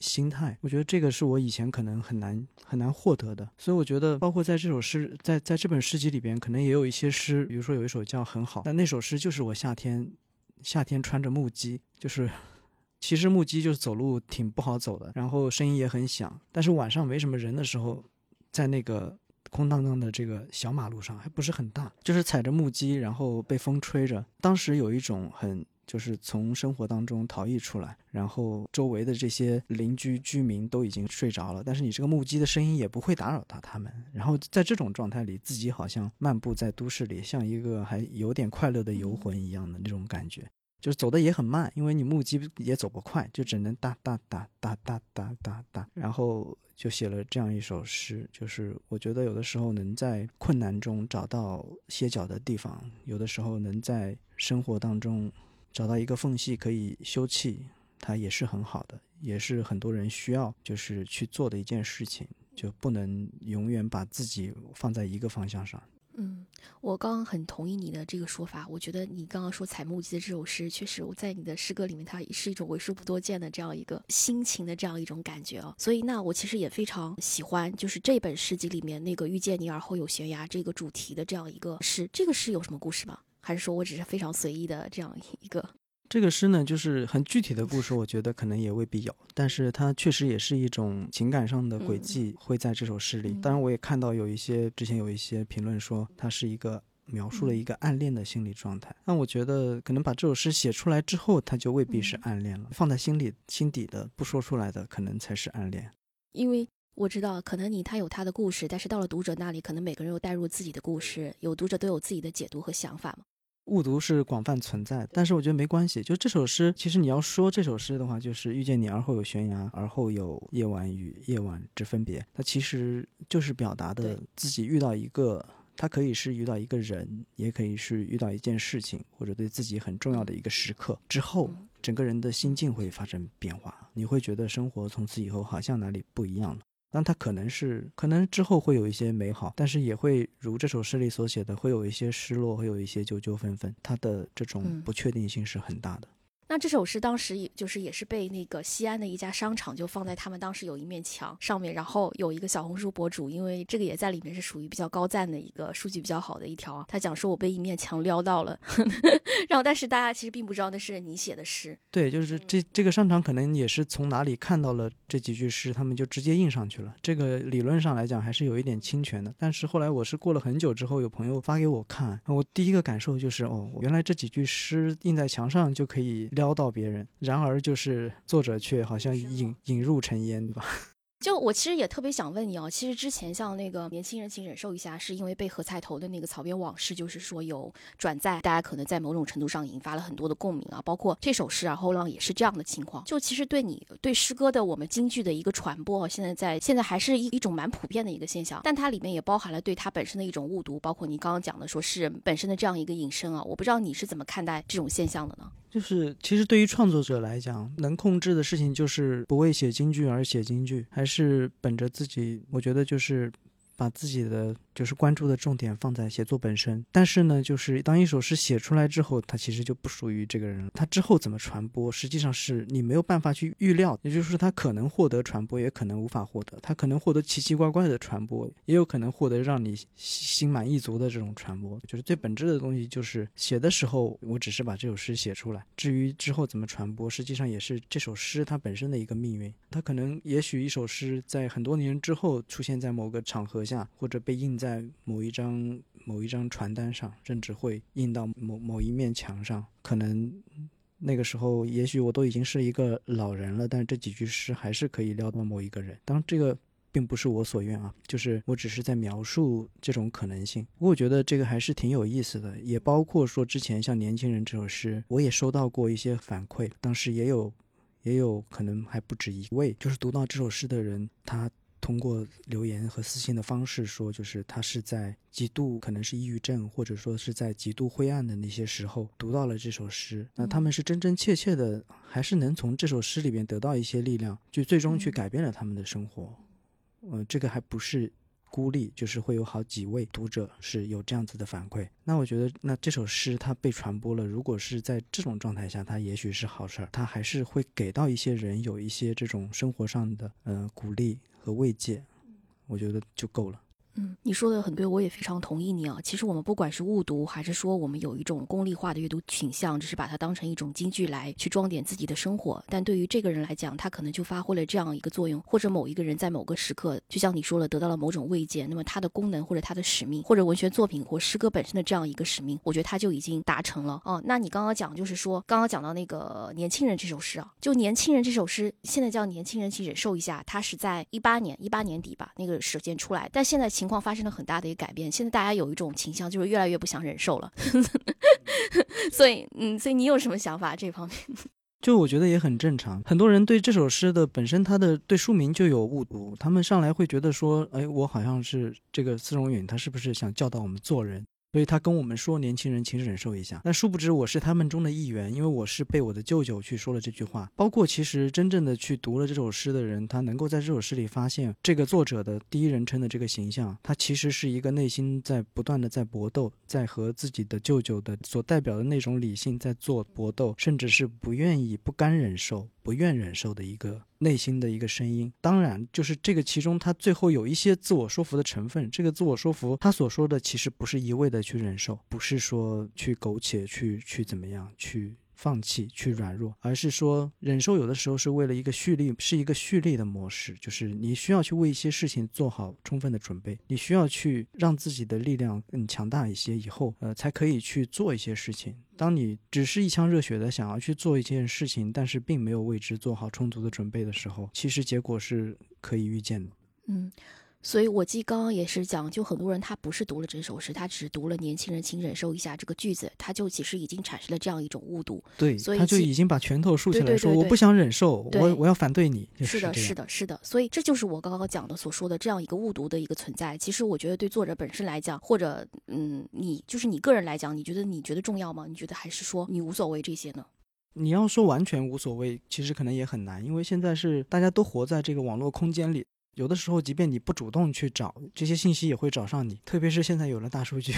心态，我觉得这个是我以前可能很难很难获得的。所以我觉得，包括在这首诗，在在这本诗集里边，可能也有一些诗，比如说有一首叫《很好》，但那首诗就是我夏天夏天穿着木屐，就是。其实木屐就是走路挺不好走的，然后声音也很响。但是晚上没什么人的时候，在那个空荡荡的这个小马路上，还不是很大，就是踩着木屐，然后被风吹着。当时有一种很，就是从生活当中逃逸出来，然后周围的这些邻居居民都已经睡着了，但是你这个木屐的声音也不会打扰到他们。然后在这种状态里，自己好像漫步在都市里，像一个还有点快乐的游魂一样的那种感觉。就是走的也很慢，因为你木屐也走不快，就只能哒哒哒哒哒哒哒哒，然后就写了这样一首诗。就是我觉得有的时候能在困难中找到歇脚的地方，有的时候能在生活当中找到一个缝隙可以休憩，它也是很好的，也是很多人需要就是去做的一件事情。就不能永远把自己放在一个方向上。嗯，我刚刚很同意你的这个说法。我觉得你刚刚说采木屐的这首诗，确实我在你的诗歌里面，它是一种为数不多见的这样一个心情的这样一种感觉啊。所以，那我其实也非常喜欢，就是这本诗集里面那个遇见你而后有悬崖这个主题的这样一个诗。这个诗有什么故事吗？还是说我只是非常随意的这样一个？这个诗呢，就是很具体的故事，我觉得可能也未必有，但是它确实也是一种情感上的轨迹，会在这首诗里。当然，我也看到有一些之前有一些评论说，它是一个描述了一个暗恋的心理状态。那我觉得，可能把这首诗写出来之后，它就未必是暗恋了。放在心里、心底的不说出来的，可能才是暗恋。因为我知道，可能你他有他的故事，但是到了读者那里，可能每个人又带入自己的故事，有读者都有自己的解读和想法嘛。误读是广泛存在，但是我觉得没关系。就这首诗，其实你要说这首诗的话，就是遇见你而后有悬崖，而后有夜晚与夜晚之分别。它其实就是表达的自己遇到一个，它可以是遇到一个人，也可以是遇到一件事情，或者对自己很重要的一个时刻之后，整个人的心境会发生变化，你会觉得生活从此以后好像哪里不一样了。但它可能是，可能之后会有一些美好，但是也会如这首诗里所写的，会有一些失落，会有一些纠纠纷纷，它的这种不确定性是很大的。那这首诗当时也就是也是被那个西安的一家商场就放在他们当时有一面墙上面，然后有一个小红书博主，因为这个也在里面是属于比较高赞的一个数据比较好的一条，他讲说我被一面墙撩到了，然后但是大家其实并不知道那是你写的诗。对，就是这这个商场可能也是从哪里看到了这几句诗，他们就直接印上去了。这个理论上来讲还是有一点侵权的，但是后来我是过了很久之后，有朋友发给我看，我第一个感受就是哦，原来这几句诗印在墙上就可以。撩到别人，然而就是作者却好像引引入尘烟，对吧？就我其实也特别想问你哦，其实之前像那个年轻人，请忍受一下，是因为被何菜头的那个草编往事，就是说有转载，大家可能在某种程度上引发了很多的共鸣啊。包括这首诗啊，后浪也是这样的情况。就其实对你对诗歌的我们京剧的一个传播，现在在现在还是一一种蛮普遍的一个现象，但它里面也包含了对它本身的一种误读，包括你刚刚讲的说诗人本身的这样一个引申啊。我不知道你是怎么看待这种现象的呢？就是其实对于创作者来讲，能控制的事情就是不为写京剧而写京剧，还是本着自己，我觉得就是把自己的。就是关注的重点放在写作本身，但是呢，就是当一首诗写出来之后，它其实就不属于这个人了。它之后怎么传播，实际上是你没有办法去预料。也就是说，它可能获得传播，也可能无法获得。它可能获得奇奇怪怪的传播，也有可能获得让你心满意足的这种传播。就是最本质的东西，就是写的时候，我只是把这首诗写出来。至于之后怎么传播，实际上也是这首诗它本身的一个命运。它可能，也许一首诗在很多年之后出现在某个场合下，或者被印在。在某一张某一张传单上，甚至会印到某某一面墙上。可能那个时候，也许我都已经是一个老人了，但这几句诗还是可以撩到某一个人。当然，这个并不是我所愿啊，就是我只是在描述这种可能性。不过，我觉得这个还是挺有意思的。也包括说，之前像《年轻人》这首诗，我也收到过一些反馈，当时也有也有可能还不止一位，就是读到这首诗的人，他。通过留言和私信的方式说，就是他是在极度可能是抑郁症，或者说是在极度灰暗的那些时候读到了这首诗。那他们是真真切切的，还是能从这首诗里边得到一些力量，就最终去改变了他们的生活。呃，这个还不是孤立，就是会有好几位读者是有这样子的反馈。那我觉得，那这首诗它被传播了，如果是在这种状态下，它也许是好事儿，它还是会给到一些人有一些这种生活上的呃鼓励。和慰藉，我觉得就够了。嗯，你说的很对，我也非常同意你啊。其实我们不管是误读，还是说我们有一种功利化的阅读倾向，只是把它当成一种京剧来去装点自己的生活。但对于这个人来讲，他可能就发挥了这样一个作用，或者某一个人在某个时刻，就像你说了，得到了某种慰藉。那么他的功能或者他的使命，或者文学作品或诗歌本身的这样一个使命，我觉得他就已经达成了。哦，那你刚刚讲就是说，刚刚讲到那个年轻人这首诗啊，就年轻人这首诗，现在叫年轻人，请忍受一下，他是在一八年一八年底吧那个时间出来，但现在情情况发生了很大的一个改变。现在大家有一种倾向，就是越来越不想忍受了。所以，嗯，所以你有什么想法这方面？就我觉得也很正常，很多人对这首诗的本身，他的对书名就有误读，他们上来会觉得说，哎，我好像是这个司荣允，他是不是想教导我们做人？所以他跟我们说：“年轻人，请忍受一下。”但殊不知我是他们中的一员，因为我是被我的舅舅去说了这句话。包括其实真正的去读了这首诗的人，他能够在这首诗里发现这个作者的第一人称的这个形象，他其实是一个内心在不断的在搏斗，在和自己的舅舅的所代表的那种理性在做搏斗，甚至是不愿意、不甘忍受。不愿忍受的一个内心的一个声音，当然就是这个其中，他最后有一些自我说服的成分。这个自我说服，他所说的其实不是一味的去忍受，不是说去苟且，去去怎么样去。放弃去软弱，而是说忍受有的时候是为了一个蓄力，是一个蓄力的模式，就是你需要去为一些事情做好充分的准备，你需要去让自己的力量更强大一些，以后呃才可以去做一些事情。当你只是一腔热血的想要去做一件事情，但是并没有为之做好充足的准备的时候，其实结果是可以预见的。嗯。所以，我记刚刚也是讲，就很多人他不是读了整首诗，他只是读了“年轻人，请忍受一下”这个句子，他就其实已经产生了这样一种误读。对，所以他就已经把拳头竖起来说：“我不想忍受，我我要反对你。”是的，是的，是的。所以这就是我刚刚讲的所说的这样一个误读的一个存在。其实我觉得对作者本身来讲，或者嗯，你就是你个人来讲，你觉得你觉得重要吗？你觉得还是说你无所谓这些呢？你要说完全无所谓，其实可能也很难，因为现在是大家都活在这个网络空间里。有的时候，即便你不主动去找这些信息，也会找上你。特别是现在有了大数据，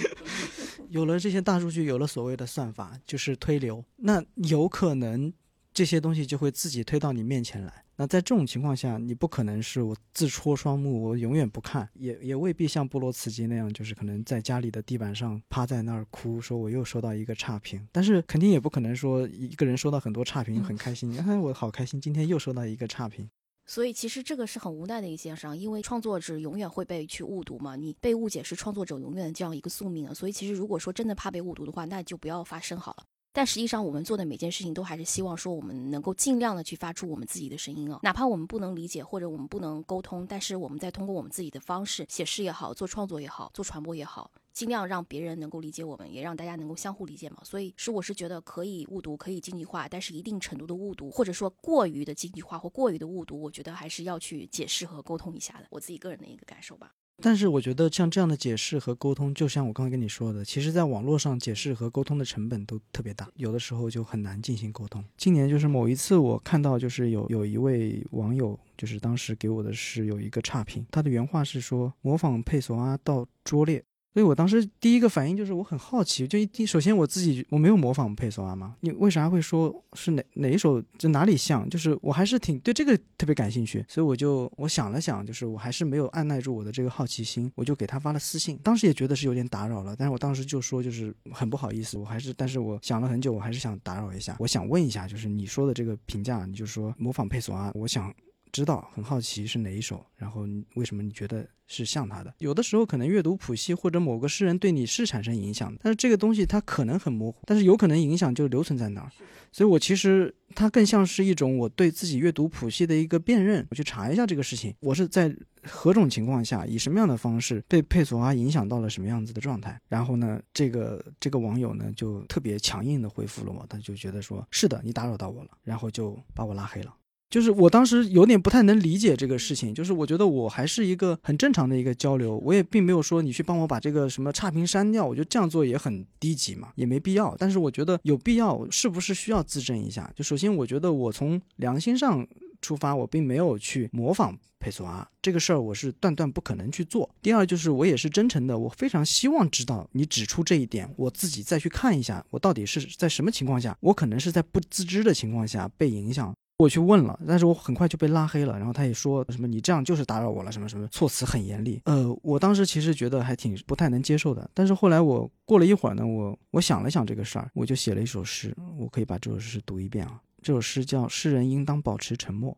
有了这些大数据，有了所谓的算法，就是推流，那有可能这些东西就会自己推到你面前来。那在这种情况下，你不可能是我自戳双目，我永远不看，也也未必像布罗茨基那样，就是可能在家里的地板上趴在那儿哭，说我又收到一个差评。但是肯定也不可能说一个人收到很多差评很开心，哎，我好开心，今天又收到一个差评。所以其实这个是很无奈的一件事，因为创作者永远会被去误读嘛，你被误解是创作者永远的这样一个宿命啊。所以其实如果说真的怕被误读的话，那就不要发声好了。但实际上我们做的每件事情都还是希望说我们能够尽量的去发出我们自己的声音啊，哪怕我们不能理解或者我们不能沟通，但是我们在通过我们自己的方式写诗也好，做创作也好，做传播也好。尽量让别人能够理解我们，也让大家能够相互理解嘛。所以是我是觉得可以误读，可以经济化，但是一定程度的误读，或者说过于的经济化或过于的误读，我觉得还是要去解释和沟通一下的。我自己个人的一个感受吧。但是我觉得像这样的解释和沟通，就像我刚才跟你说的，其实在网络上解释和沟通的成本都特别大，有的时候就很难进行沟通。今年就是某一次我看到，就是有有一位网友，就是当时给我的是有一个差评，他的原话是说模仿佩索阿到拙劣。所以我当时第一个反应就是我很好奇，就一首先我自己我没有模仿佩索阿嘛？你为啥会说是哪哪一首就哪里像？就是我还是挺对这个特别感兴趣，所以我就我想了想，就是我还是没有按耐住我的这个好奇心，我就给他发了私信。当时也觉得是有点打扰了，但是我当时就说就是很不好意思，我还是但是我想了很久，我还是想打扰一下，我想问一下，就是你说的这个评价，你就说模仿佩索阿，我想。知道很好奇是哪一首，然后为什么你觉得是像他的？有的时候可能阅读谱系或者某个诗人对你是产生影响的，但是这个东西它可能很模糊，但是有可能影响就留存在那儿。所以我其实它更像是一种我对自己阅读谱系的一个辨认。我去查一下这个事情，我是在何种情况下以什么样的方式被佩索阿影响到了什么样子的状态？然后呢，这个这个网友呢就特别强硬的回复了我，他就觉得说是的，你打扰到我了，然后就把我拉黑了。就是我当时有点不太能理解这个事情，就是我觉得我还是一个很正常的一个交流，我也并没有说你去帮我把这个什么差评删掉，我觉得这样做也很低级嘛，也没必要。但是我觉得有必要，是不是需要自证一下？就首先我觉得我从良心上出发，我并没有去模仿佩索阿这个事儿，我是断断不可能去做。第二就是我也是真诚的，我非常希望知道你指出这一点，我自己再去看一下，我到底是在什么情况下，我可能是在不自知的情况下被影响。我去问了，但是我很快就被拉黑了。然后他也说什么你这样就是打扰我了，什么什么措辞很严厉。呃，我当时其实觉得还挺不太能接受的。但是后来我过了一会儿呢，我我想了想这个事儿，我就写了一首诗。我可以把这首诗读一遍啊。这首诗叫《诗人应当保持沉默》。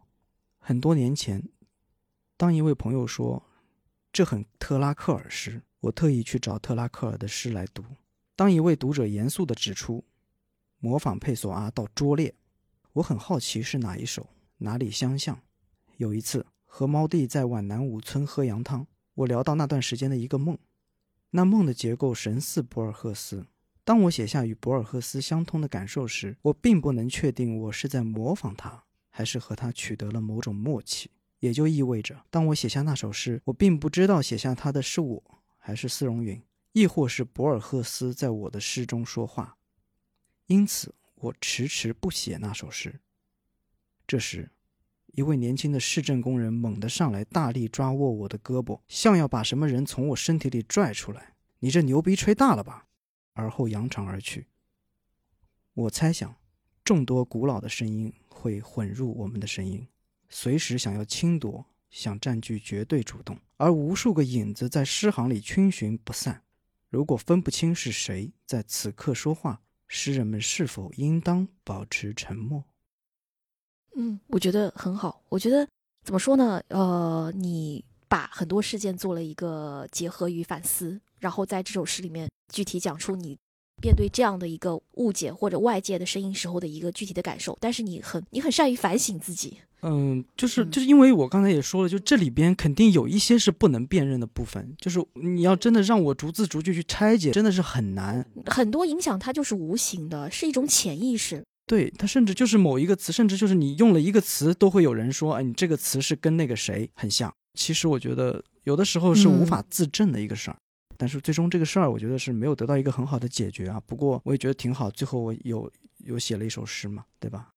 很多年前，当一位朋友说这很特拉克尔诗，我特意去找特拉克尔的诗来读。当一位读者严肃地指出模仿佩索阿到拙劣。我很好奇是哪一首，哪里相像？有一次和猫弟在皖南五村喝羊汤，我聊到那段时间的一个梦，那梦的结构神似博尔赫斯，当我写下与博尔赫斯相通的感受时，我并不能确定我是在模仿他，还是和他取得了某种默契。也就意味着，当我写下那首诗，我并不知道写下它的是我，还是丝绒云，亦或是博尔赫斯在我的诗中说话。因此，我迟迟不写那首诗。这时，一位年轻的市政工人猛地上来，大力抓握我的胳膊，像要把什么人从我身体里拽出来。你这牛逼吹大了吧？而后扬长而去。我猜想，众多古老的声音会混入我们的声音，随时想要侵夺，想占据绝对主动。而无数个影子在诗行里逡巡不散。如果分不清是谁在此刻说话，诗人们是否应当保持沉默？嗯，我觉得很好。我觉得怎么说呢？呃，你把很多事件做了一个结合与反思，然后在这首诗里面具体讲出你面对这样的一个误解或者外界的声音时候的一个具体的感受。但是你很你很善于反省自己。嗯，就是就是因为我刚才也说了，就这里边肯定有一些是不能辨认的部分，就是你要真的让我逐字逐句去拆解，真的是很难。很多影响它就是无形的，是一种潜意识。对它，甚至就是某一个词，甚至就是你用了一个词，都会有人说，哎，你这个词是跟那个谁很像。其实我觉得有的时候是无法自证的一个事儿，但是最终这个事儿，我觉得是没有得到一个很好的解决啊。不过我也觉得挺好，最后我有有写了一首诗嘛，对吧？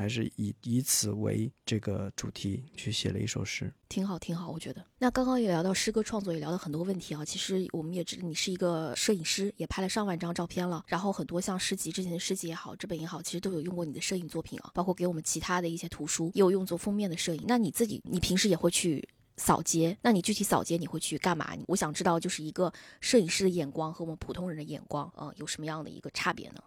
还是以以此为这个主题去写了一首诗，挺好，挺好，我觉得。那刚刚也聊到诗歌创作，也聊了很多问题啊。其实我们也知道你是一个摄影师，也拍了上万张照片了。然后很多像诗集之前的诗集也好，这本也好，其实都有用过你的摄影作品啊，包括给我们其他的一些图书也有用作封面的摄影。那你自己，你平时也会去扫街？那你具体扫街你会去干嘛？我想知道，就是一个摄影师的眼光和我们普通人的眼光，嗯，有什么样的一个差别呢？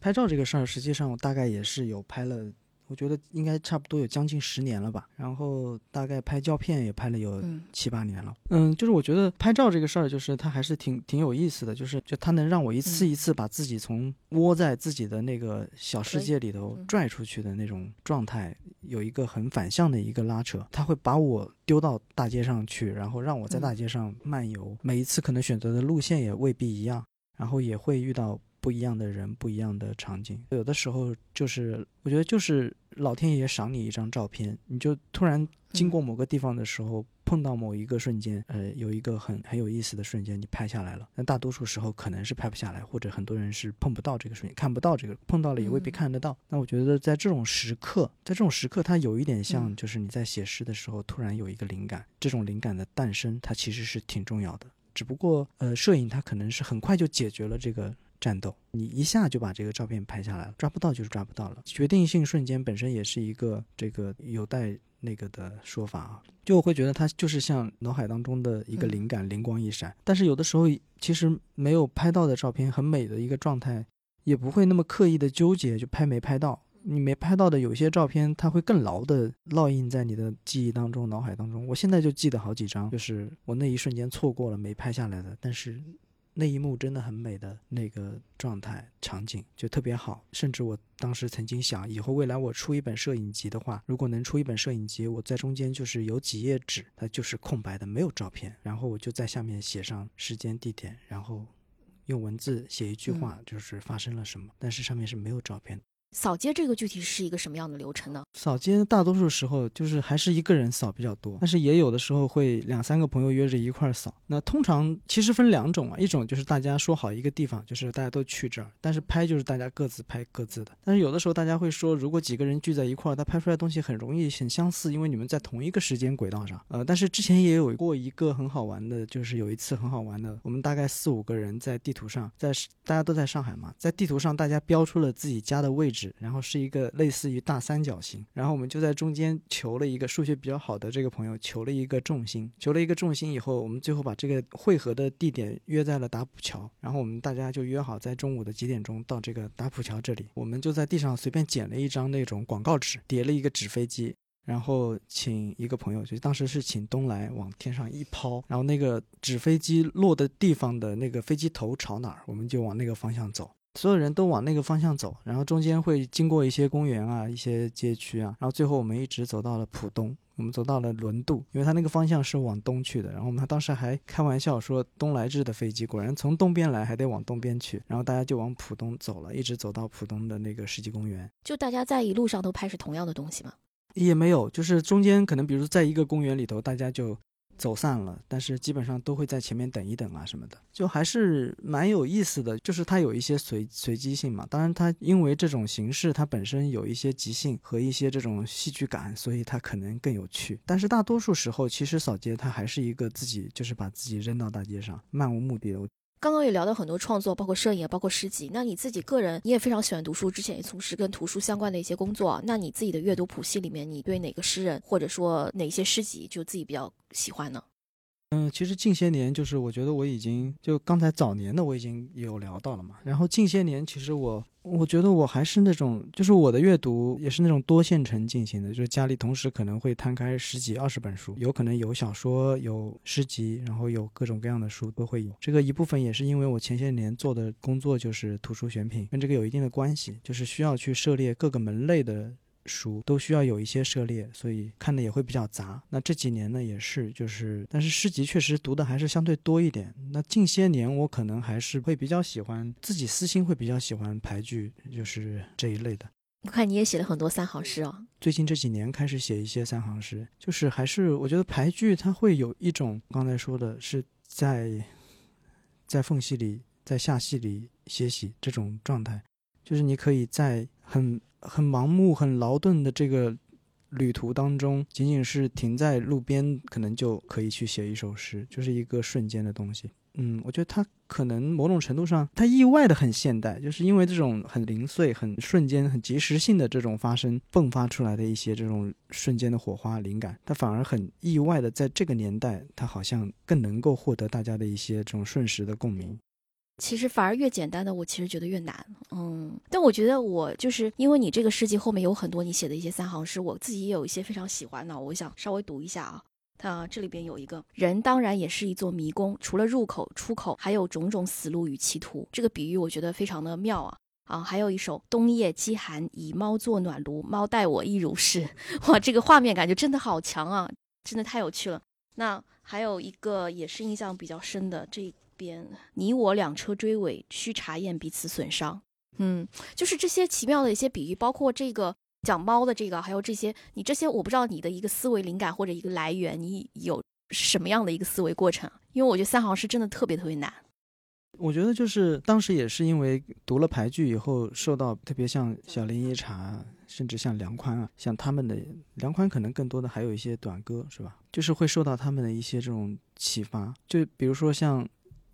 拍照这个事儿，实际上我大概也是有拍了。我觉得应该差不多有将近十年了吧，然后大概拍胶片也拍了有七八年了。嗯，就是我觉得拍照这个事儿，就是它还是挺挺有意思的，就是就它能让我一次一次把自己从窝在自己的那个小世界里头拽出去的那种状态，有一个很反向的一个拉扯。它会把我丢到大街上去，然后让我在大街上漫游。每一次可能选择的路线也未必一样，然后也会遇到不一样的人、不一样的场景。有的时候就是我觉得就是。老天爷赏你一张照片，你就突然经过某个地方的时候，碰到某一个瞬间，呃，有一个很很有意思的瞬间，你拍下来了。但大多数时候可能是拍不下来，或者很多人是碰不到这个瞬间，看不到这个，碰到了也未必看得到。那我觉得在这种时刻，在这种时刻，它有一点像，就是你在写诗的时候，突然有一个灵感，这种灵感的诞生，它其实是挺重要的。只不过，呃，摄影它可能是很快就解决了这个。战斗，你一下就把这个照片拍下来了，抓不到就是抓不到了。决定性瞬间本身也是一个这个有待那个的说法啊，就我会觉得它就是像脑海当中的一个灵感，灵光一闪。但是有的时候其实没有拍到的照片很美的一个状态，也不会那么刻意的纠结就拍没拍到。你没拍到的有些照片，它会更牢的烙印在你的记忆当中、脑海当中。我现在就记得好几张，就是我那一瞬间错过了没拍下来的，但是。那一幕真的很美的那个状态场景就特别好，甚至我当时曾经想，以后未来我出一本摄影集的话，如果能出一本摄影集，我在中间就是有几页纸，它就是空白的，没有照片，然后我就在下面写上时间、地点，然后用文字写一句话，就是发生了什么，但是上面是没有照片。扫街这个具体是一个什么样的流程呢？扫街大多数时候就是还是一个人扫比较多，但是也有的时候会两三个朋友约着一块儿扫。那通常其实分两种啊，一种就是大家说好一个地方，就是大家都去这儿，但是拍就是大家各自拍各自的。但是有的时候大家会说，如果几个人聚在一块儿，他拍出来东西很容易很相似，因为你们在同一个时间轨道上。呃，但是之前也有过一个很好玩的，就是有一次很好玩的，我们大概四五个人在地图上，在大家都在上海嘛，在地图上大家标出了自己家的位置，然后是一个。类似于大三角形，然后我们就在中间求了一个数学比较好的这个朋友求了一个重心，求了一个重心以后，我们最后把这个汇合的地点约在了打浦桥，然后我们大家就约好在中午的几点钟到这个打浦桥这里，我们就在地上随便捡了一张那种广告纸，叠了一个纸飞机，然后请一个朋友，就当时是请东来往天上一抛，然后那个纸飞机落的地方的那个飞机头朝哪儿，我们就往那个方向走。所有人都往那个方向走，然后中间会经过一些公园啊、一些街区啊，然后最后我们一直走到了浦东，我们走到了轮渡，因为它那个方向是往东去的。然后我们当时还开玩笑说，东来日的飞机果然从东边来，还得往东边去。然后大家就往浦东走了，一直走到浦东的那个世纪公园。就大家在一路上都拍是同样的东西吗？也没有，就是中间可能比如在一个公园里头，大家就。走散了，但是基本上都会在前面等一等啊什么的，就还是蛮有意思的。就是它有一些随随机性嘛，当然它因为这种形式它本身有一些即兴和一些这种戏剧感，所以它可能更有趣。但是大多数时候，其实扫街它还是一个自己就是把自己扔到大街上，漫无目的的。刚刚也聊到很多创作，包括摄影，包括诗集。那你自己个人，你也非常喜欢读书，之前也从事跟图书相关的一些工作。那你自己的阅读谱系里面，你对哪个诗人或者说哪些诗集就自己比较喜欢呢？嗯，其实近些年就是我觉得我已经就刚才早年的我已经有聊到了嘛。然后近些年其实我我觉得我还是那种就是我的阅读也是那种多线程进行的，就是家里同时可能会摊开十几二十本书，有可能有小说有诗集，然后有各种各样的书都会有。这个一部分也是因为我前些年做的工作就是图书选品，跟这个有一定的关系，就是需要去涉猎各个门类的。书都需要有一些涉猎，所以看的也会比较杂。那这几年呢，也是就是，但是诗集确实读的还是相对多一点。那近些年我可能还是会比较喜欢，自己私心会比较喜欢排剧，就是这一类的。我看你也写了很多三行诗哦。最近这几年开始写一些三行诗，就是还是我觉得排剧它会有一种刚才说的是在在缝隙里，在下戏里歇息这种状态，就是你可以在很。很盲目、很劳顿的这个旅途当中，仅仅是停在路边，可能就可以去写一首诗，就是一个瞬间的东西。嗯，我觉得它可能某种程度上，它意外的很现代，就是因为这种很零碎、很瞬间、很及时性的这种发生，迸发出来的一些这种瞬间的火花、灵感，它反而很意外的在这个年代，它好像更能够获得大家的一些这种瞬时的共鸣。其实反而越简单的，我其实觉得越难。嗯，但我觉得我就是因为你这个诗集后面有很多你写的一些三行诗，我自己也有一些非常喜欢的，我想稍微读一下啊。它这里边有一个人，当然也是一座迷宫，除了入口、出口，还有种种死路与歧途。这个比喻我觉得非常的妙啊啊！还有一首冬夜饥寒，以猫做暖炉，猫待我亦如是。哇，这个画面感就真的好强啊，真的太有趣了。那还有一个也是印象比较深的这。边你我两车追尾，需查验彼此损伤。嗯，就是这些奇妙的一些比喻，包括这个讲猫的这个，还有这些，你这些我不知道你的一个思维灵感或者一个来源，你有什么样的一个思维过程？因为我觉得三行诗真的特别特别难。我觉得就是当时也是因为读了牌剧以后，受到特别像小林一茶，甚至像梁宽啊，像他们的梁宽可能更多的还有一些短歌是吧？就是会受到他们的一些这种启发，就比如说像。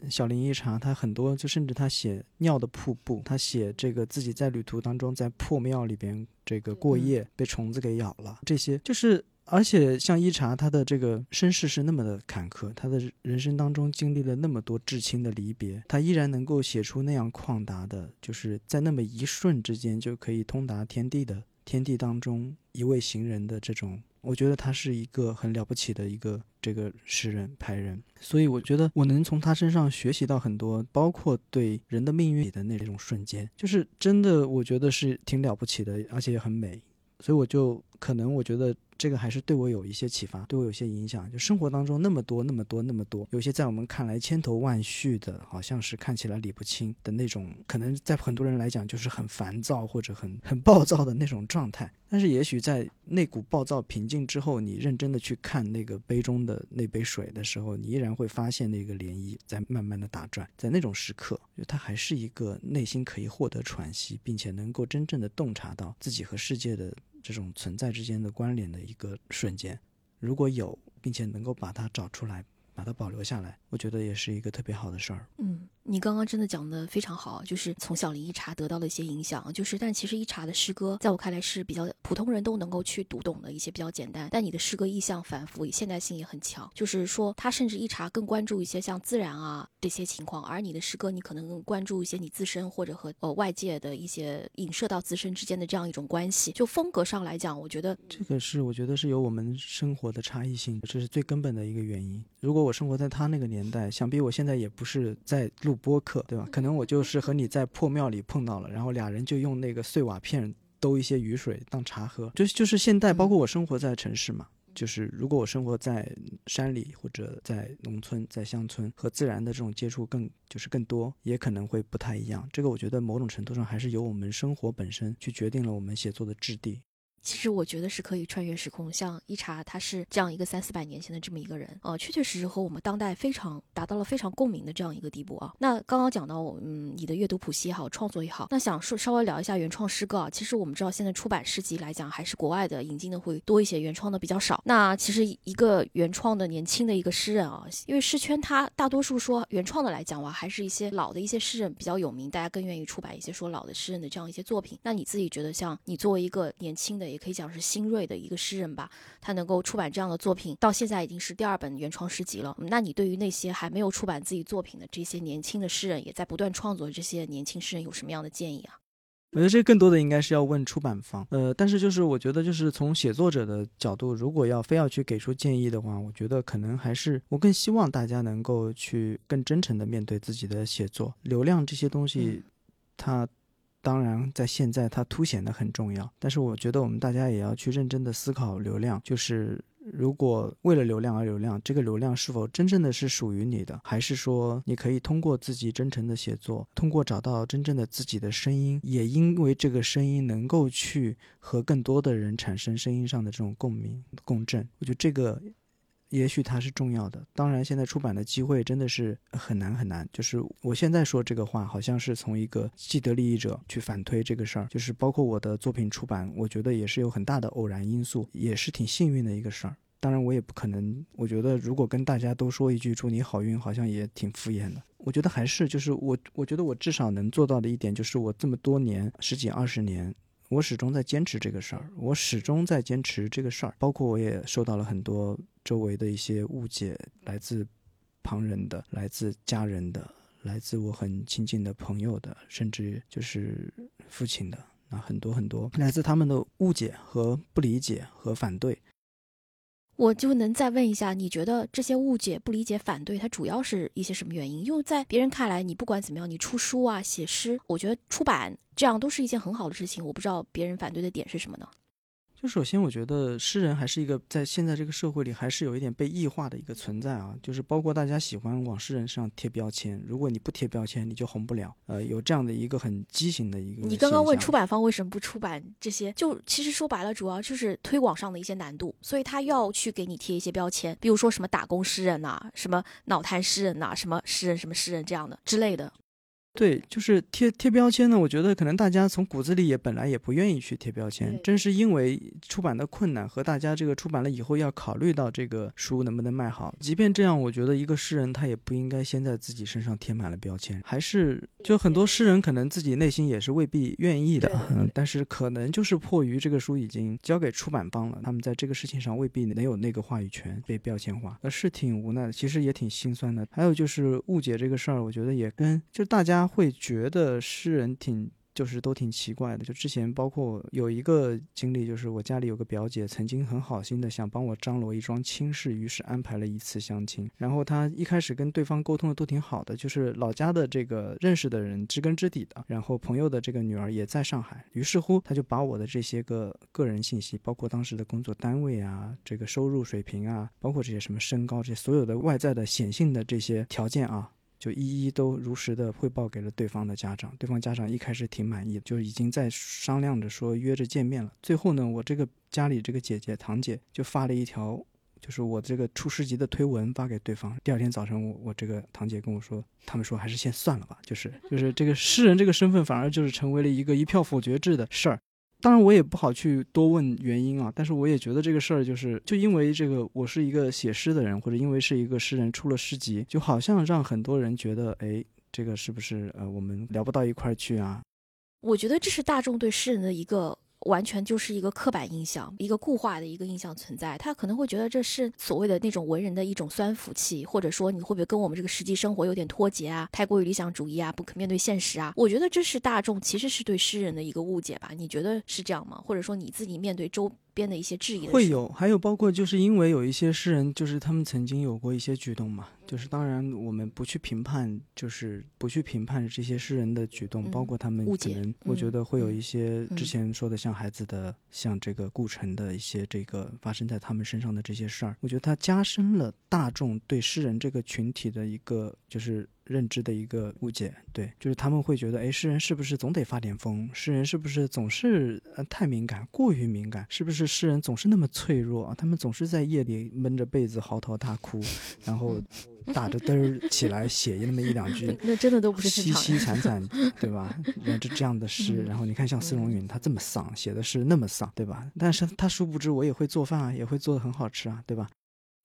小林一茶，他很多就甚至他写尿的瀑布，他写这个自己在旅途当中在破庙里边这个过夜，被虫子给咬了，这些就是，而且像一茶他的这个身世是那么的坎坷，他的人生当中经历了那么多至亲的离别，他依然能够写出那样旷达的，就是在那么一瞬之间就可以通达天地的天地当中一位行人的这种。我觉得他是一个很了不起的一个这个诗人拍人，所以我觉得我能从他身上学习到很多，包括对人的命运里的那种瞬间，就是真的，我觉得是挺了不起的，而且也很美，所以我就可能我觉得。这个还是对我有一些启发，对我有些影响。就生活当中那么多、那么多、那么多，有些在我们看来千头万绪的，好像是看起来理不清的那种，可能在很多人来讲就是很烦躁或者很很暴躁的那种状态。但是也许在那股暴躁平静之后，你认真的去看那个杯中的那杯水的时候，你依然会发现那个涟漪在慢慢的打转。在那种时刻，就它还是一个内心可以获得喘息，并且能够真正的洞察到自己和世界的。这种存在之间的关联的一个瞬间，如果有，并且能够把它找出来，把它保留下来，我觉得也是一个特别好的事儿。嗯。你刚刚真的讲的非常好，就是从小林一茶得到了一些影响，就是但其实一茶的诗歌在我看来是比较普通人都能够去读懂的一些比较简单，但你的诗歌意象反复，现代性也很强，就是说他甚至一茶更关注一些像自然啊这些情况，而你的诗歌你可能更关注一些你自身或者和呃外界的一些影射到自身之间的这样一种关系，就风格上来讲，我觉得这个是我觉得是有我们生活的差异性，这是最根本的一个原因。如果我生活在他那个年代，想必我现在也不是在路。播客，对吧？可能我就是和你在破庙里碰到了，然后俩人就用那个碎瓦片兜一些雨水当茶喝，就就是现代，包括我生活在城市嘛。就是如果我生活在山里或者在农村，在乡村，和自然的这种接触更就是更多，也可能会不太一样。这个我觉得某种程度上还是由我们生活本身去决定了我们写作的质地。其实我觉得是可以穿越时空，像一茶，他是这样一个三四百年前的这么一个人，呃，确确实实和我们当代非常达到了非常共鸣的这样一个地步啊。那刚刚讲到，嗯，你的阅读谱系也好，创作也好，那想说稍微聊一下原创诗歌啊。其实我们知道，现在出版诗集来讲，还是国外的引进的会多一些，原创的比较少。那其实一个原创的年轻的一个诗人啊，因为诗圈它大多数说原创的来讲哇，还是一些老的一些诗人比较有名，大家更愿意出版一些说老的诗人的这样一些作品。那你自己觉得，像你作为一个年轻的，也可以讲是新。锐的一个诗人吧，他能够出版这样的作品，到现在已经是第二本原创诗集了。那你对于那些还没有出版自己作品的这些年轻的诗人，也在不断创作的这些年轻诗人，有什么样的建议啊？我觉得这更多的应该是要问出版方。呃，但是就是我觉得，就是从写作者的角度，如果要非要去给出建议的话，我觉得可能还是我更希望大家能够去更真诚的面对自己的写作。流量这些东西，它。当然，在现在它凸显的很重要，但是我觉得我们大家也要去认真的思考流量，就是如果为了流量而流量，这个流量是否真正的是属于你的，还是说你可以通过自己真诚的写作，通过找到真正的自己的声音，也因为这个声音能够去和更多的人产生声音上的这种共鸣共振，我觉得这个。也许它是重要的，当然现在出版的机会真的是很难很难。就是我现在说这个话，好像是从一个既得利益者去反推这个事儿。就是包括我的作品出版，我觉得也是有很大的偶然因素，也是挺幸运的一个事儿。当然我也不可能，我觉得如果跟大家都说一句祝你好运，好像也挺敷衍的。我觉得还是就是我，我觉得我至少能做到的一点，就是我这么多年十几二十年。我始终在坚持这个事儿，我始终在坚持这个事儿，包括我也受到了很多周围的一些误解，来自旁人的，来自家人的，来自我很亲近的朋友的，甚至就是父亲的，那很多很多来自他们的误解和不理解和反对。我就能再问一下，你觉得这些误解、不理解、反对，它主要是一些什么原因？因为在别人看来，你不管怎么样，你出书啊、写诗，我觉得出版这样都是一件很好的事情。我不知道别人反对的点是什么呢？就首先，我觉得诗人还是一个在现在这个社会里还是有一点被异化的一个存在啊。就是包括大家喜欢往诗人身上贴标签，如果你不贴标签，你就红不了。呃，有这样的一个很畸形的一个。你刚刚问出版方为什么不出版这些，就其实说白了，主要就是推广上的一些难度，所以他要去给你贴一些标签，比如说什么打工诗人呐，什么脑瘫诗人呐，什么诗人什么诗人这样的之类的。对，就是贴贴标签呢。我觉得可能大家从骨子里也本来也不愿意去贴标签，正是因为出版的困难和大家这个出版了以后要考虑到这个书能不能卖好。即便这样，我觉得一个诗人他也不应该先在自己身上贴满了标签，还是就很多诗人可能自己内心也是未必愿意的，嗯，但是可能就是迫于这个书已经交给出版方了，他们在这个事情上未必能有那个话语权被标签化，那是挺无奈的，其实也挺心酸的。还有就是误解这个事儿，我觉得也跟就大家。他会觉得诗人挺。就是都挺奇怪的，就之前包括有一个经历，就是我家里有个表姐，曾经很好心的想帮我张罗一桩亲事，于是安排了一次相亲。然后她一开始跟对方沟通的都挺好的，就是老家的这个认识的人知根知底的，然后朋友的这个女儿也在上海，于是乎他就把我的这些个个人信息，包括当时的工作单位啊，这个收入水平啊，包括这些什么身高这些所有的外在的显性的这些条件啊。就一一都如实的汇报给了对方的家长，对方家长一开始挺满意，就已经在商量着说约着见面了。最后呢，我这个家里这个姐姐堂姐就发了一条，就是我这个出师级的推文发给对方。第二天早晨，我我这个堂姐跟我说，他们说还是先算了吧，就是就是这个诗人这个身份反而就是成为了一个一票否决制的事儿。当然，我也不好去多问原因啊。但是我也觉得这个事儿就是，就因为这个，我是一个写诗的人，或者因为是一个诗人出了诗集，就好像让很多人觉得，哎，这个是不是呃，我们聊不到一块儿去啊？我觉得这是大众对诗人的一个。完全就是一个刻板印象，一个固化的一个印象存在。他可能会觉得这是所谓的那种文人的一种酸腐气，或者说你会不会跟我们这个实际生活有点脱节啊？太过于理想主义啊，不可面对现实啊？我觉得这是大众其实是对诗人的一个误解吧？你觉得是这样吗？或者说你自己面对周？边的一些质疑的？会有，还有包括就是因为有一些诗人，就是他们曾经有过一些举动嘛，就是当然我们不去评判，就是不去评判这些诗人的举动，嗯包括他们可能，我觉嗯得会有嗯一些嗯之前说的像孩子的，像这个顾城的一些这个发生在他们身上的这些事儿，我觉得它加深了大众对诗人这个群体的一个就是。认知的一个误解，对，就是他们会觉得，哎，诗人是不是总得发点疯？诗人是不是总是呃太敏感，过于敏感？是不是诗人总是那么脆弱啊？他们总是在夜里闷着被子嚎啕大哭，然后打着灯儿起来写那么一两句那真的都不是凄。凄惨惨，对吧？这这样的诗，嗯然后你看像司荣云，他这么丧，写的是那么丧，对吧？但是他殊不知我也会做饭啊，也会做的很好吃啊，对吧？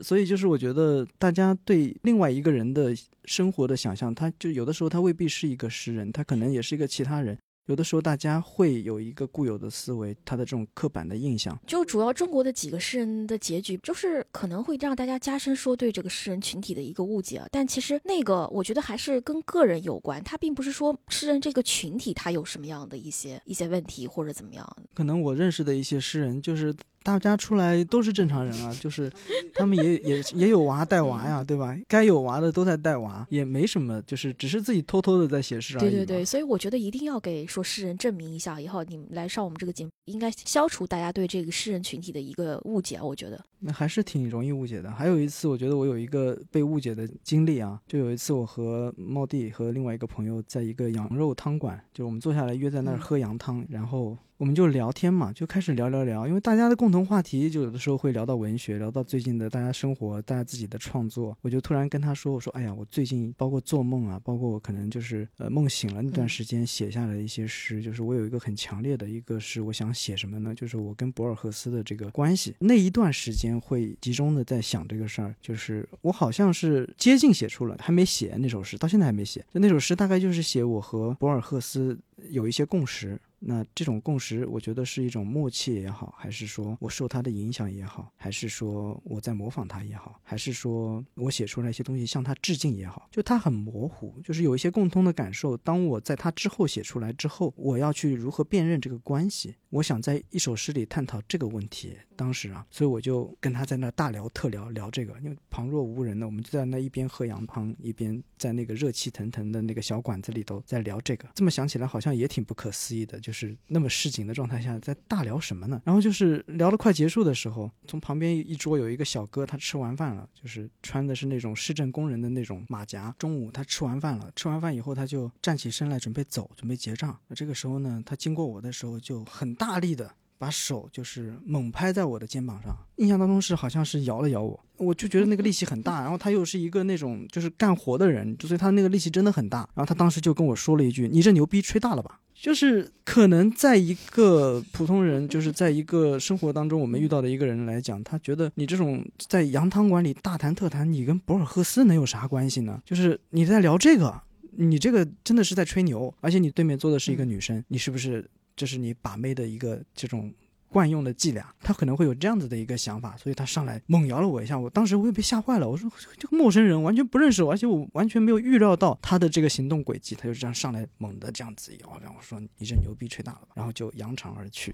所以就是我觉得大家对另外一个人的生活的想象，他就有的时候他未必是一个诗人，他可能也是一个其他人。有的时候大家会有一个固有的思维，他的这种刻板的印象，就主要中国的几个诗人的结局，就是可能会让大家加深说对这个诗人群体的一个误解啊。但其实那个我觉得还是跟个人有关，他并不是说诗人这个群体他有什么样的一些一些问题或者怎么样。可能我认识的一些诗人，就是大家出来都是正常人啊，就是他们也也也有娃带娃呀，对吧？该有娃的都在带娃，也没什么，就是只是自己偷偷的在写诗而已。对对对，，所以我觉得一定要给说诗人证明一下，以后你们来上我们这个节目，应该消除大家对这个诗人群体的一个误解啊。我觉得，那还是挺容易误解的。还有一次，我觉得我有一个被误解的经历啊，就有一次我和茂弟和另外一个朋友在一个羊肉汤馆，就我们坐下来约在那儿嗯喝羊汤，然后。我们就聊天嘛，就开始聊聊聊，因为大家的共同话题，就有的时候会聊到文学，聊到最近的大家生活，大家自己的创作。我就突然跟他说：“我说，哎呀，我最近包括做梦啊，包括我可能就是呃梦醒了那段嗯时间写下来的一些诗，就是我有一个很强烈的一个是，我想写什么呢？就是我跟博尔赫斯的这个关系。那一段时间会集中的在想这个事儿，就是我好像是接近写出了，还没写那首诗，到现在还没写。就那首诗大概就是写我和博尔赫斯有一些共识。那这种共识，我觉得是一种默契也好，还是说我受他的影响也好，还是说我在模仿他也好，还是说我写出来一些东西向他致敬也好，就他很模糊，就是有一些共通的感受。当我在他之后写出来之后，我要去如何辨认这个关系？我想在一首诗里探讨这个问题。当时啊，所以我就跟他在那大聊特聊聊这个，因为旁若无人的，我们就在那一边喝羊汤，一边在那个热气腾腾的那个小馆子里头在聊这个。这么想起来，好像也挺不可思议的，就就是那么市井的状态下在大聊什么呢？然后就是聊得快结束的时候，从旁边一桌有一个小哥，他吃完饭了，就是穿的是那种市政工人的那种马甲。中午他吃完饭了，吃完饭以后他就站起身来准备走，准备结账。那这个时候呢，他经过我的时候就很大力的。把手就是猛拍在我的肩膀上，印象当中是好像是摇了摇我，我就觉得那个力气很大，然后他又是一个那种就是干活的人，所以他那个力气真的很大。然后他当时就跟我说了一句：“你这牛逼吹大了吧？”就是可能在一个普通人，就是在一个生活当中我们遇到的一个人来讲，他觉得你这种在羊汤馆里大谈特谈，你跟博尔赫斯能有啥关系呢？就是你在聊这个，你这个真的是在吹牛，而且你对面坐的是一个女生，你是不是？这是你把妹的一个这种惯用的伎俩，他可能会有这样子的一个想法，所以他上来猛摇了我一下，我当时我也被吓坏了，我说这个陌生人完全不认识我，而且我完全没有预料到他的这个行动轨迹，他就这样上来猛的这样子摇，然后说你这牛逼吹大了吧，然后就扬长而去。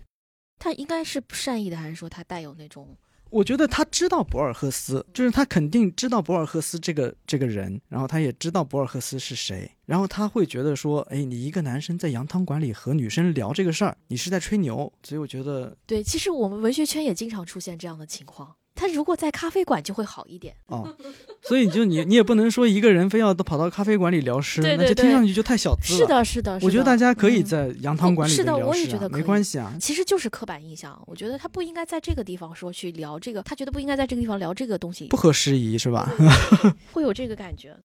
他应该是不善意的，还是说他带有那种？我觉得他知道博尔赫斯，就是他肯定知道博尔赫斯这个这个人，然后他也知道博尔赫斯是谁，然后他会觉得说，哎，你一个男生在羊汤馆里和女生聊这个事儿，你是在吹牛，所以我觉得对，其实我们文学圈也经常出现这样的情况。他如果在咖啡馆就会好一点。哦，所以就你你也不能说一个人非要都跑到咖啡馆里聊诗，对对那就听上去就太小资了。是，的，是的，我觉得大家可以嗯在羊汤馆里是的边聊我也觉得可以关系啊。其实就是刻板印象。我觉得他不应该在这个地方说去聊这个，他觉得不应该在这个地方聊这个东西不，合时宜是吧？会有这个感觉。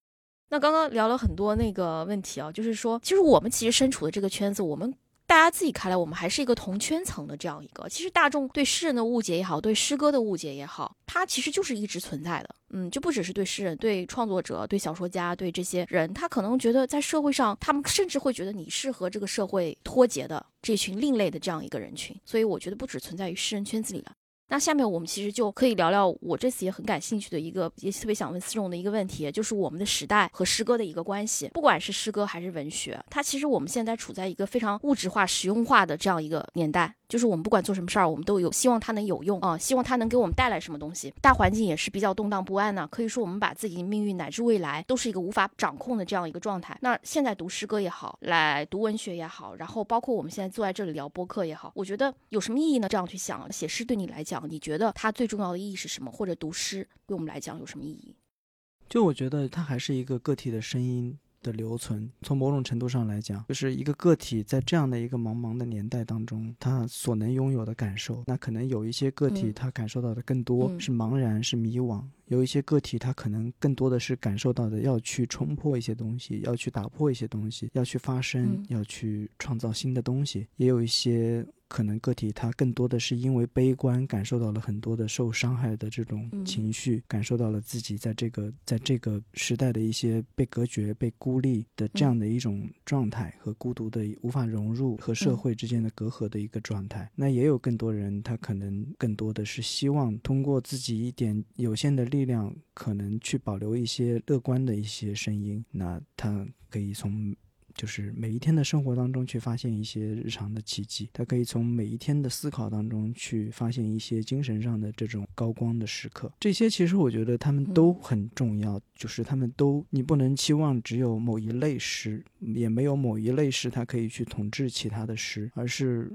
那刚刚聊了很多那个问题啊，就是说，其实我们其实身处的这个圈子，我们大家自己看来，我们还是一个同圈层的这样一个。其实大众对诗人的误解也好，对诗歌的误解也好，它其实就是一直存在的。嗯，就不只是对诗人、对创作者、对小说家、对这些人，他可能觉得在社会上，他们甚至会觉得你是和这个社会脱节的这群另类的这样一个人群。所以我觉得不只存在于诗人圈子里了。那下面我们其实就可以聊聊我这次也很感兴趣的一个，也特别想问思荣的一个问题，就是我们的时代和诗歌的一个关系。不管是诗歌还是文学，它其实我们现在处在一个非常物质化、实用化的这样一个年代。就是我们不管做什么事儿，我们都有希望它能有用啊，希望它能给我们带来什么东西。大环境也是比较动荡不安呢，可以说我们把自己的命运乃至未来都是一个无法掌控的这样一个状态。那现在读诗歌也好，来读文学也好，然后包括我们现在坐在这里聊播客也好，我觉得有什么意义呢？这样去想，写诗对你来讲，你觉得它最重要的意义是什么？或者读诗对我们来讲有什么意义？就我觉得它还是一个个体的声音。的留存，从某种程度上来讲，就是一个个体在这样的一个茫茫的年代当中，他所能拥有的感受，那可能有一些个体他感受到的更多是茫然，是迷惘；有一些个体他可能更多的是感受到的要去冲破一些东西，要去打破一些东西，要去发声，要去创造新的东西；也有一些。可能个体他更多的是因为悲观，感受到了很多的受伤害的这种情绪，感受到了自己在这个在这个时代的一些被隔绝、被孤立的这样的一种状态和孤独的无法融入和社会之间的隔阂的一个状态。那也有更多人，他可能更多的是希望通过自己一点有限的力量，可能去保留一些乐观的一些声音。那他可以从。就是每一天的生活当中去发现一些日常的奇迹，他可以从每一天的思考当中去发现一些精神上的这种高光的时刻。这些其实我觉得他们都很重要，就是他们都你不能期望只有某一类诗，也没有某一类诗它可以去统治其他的诗，而是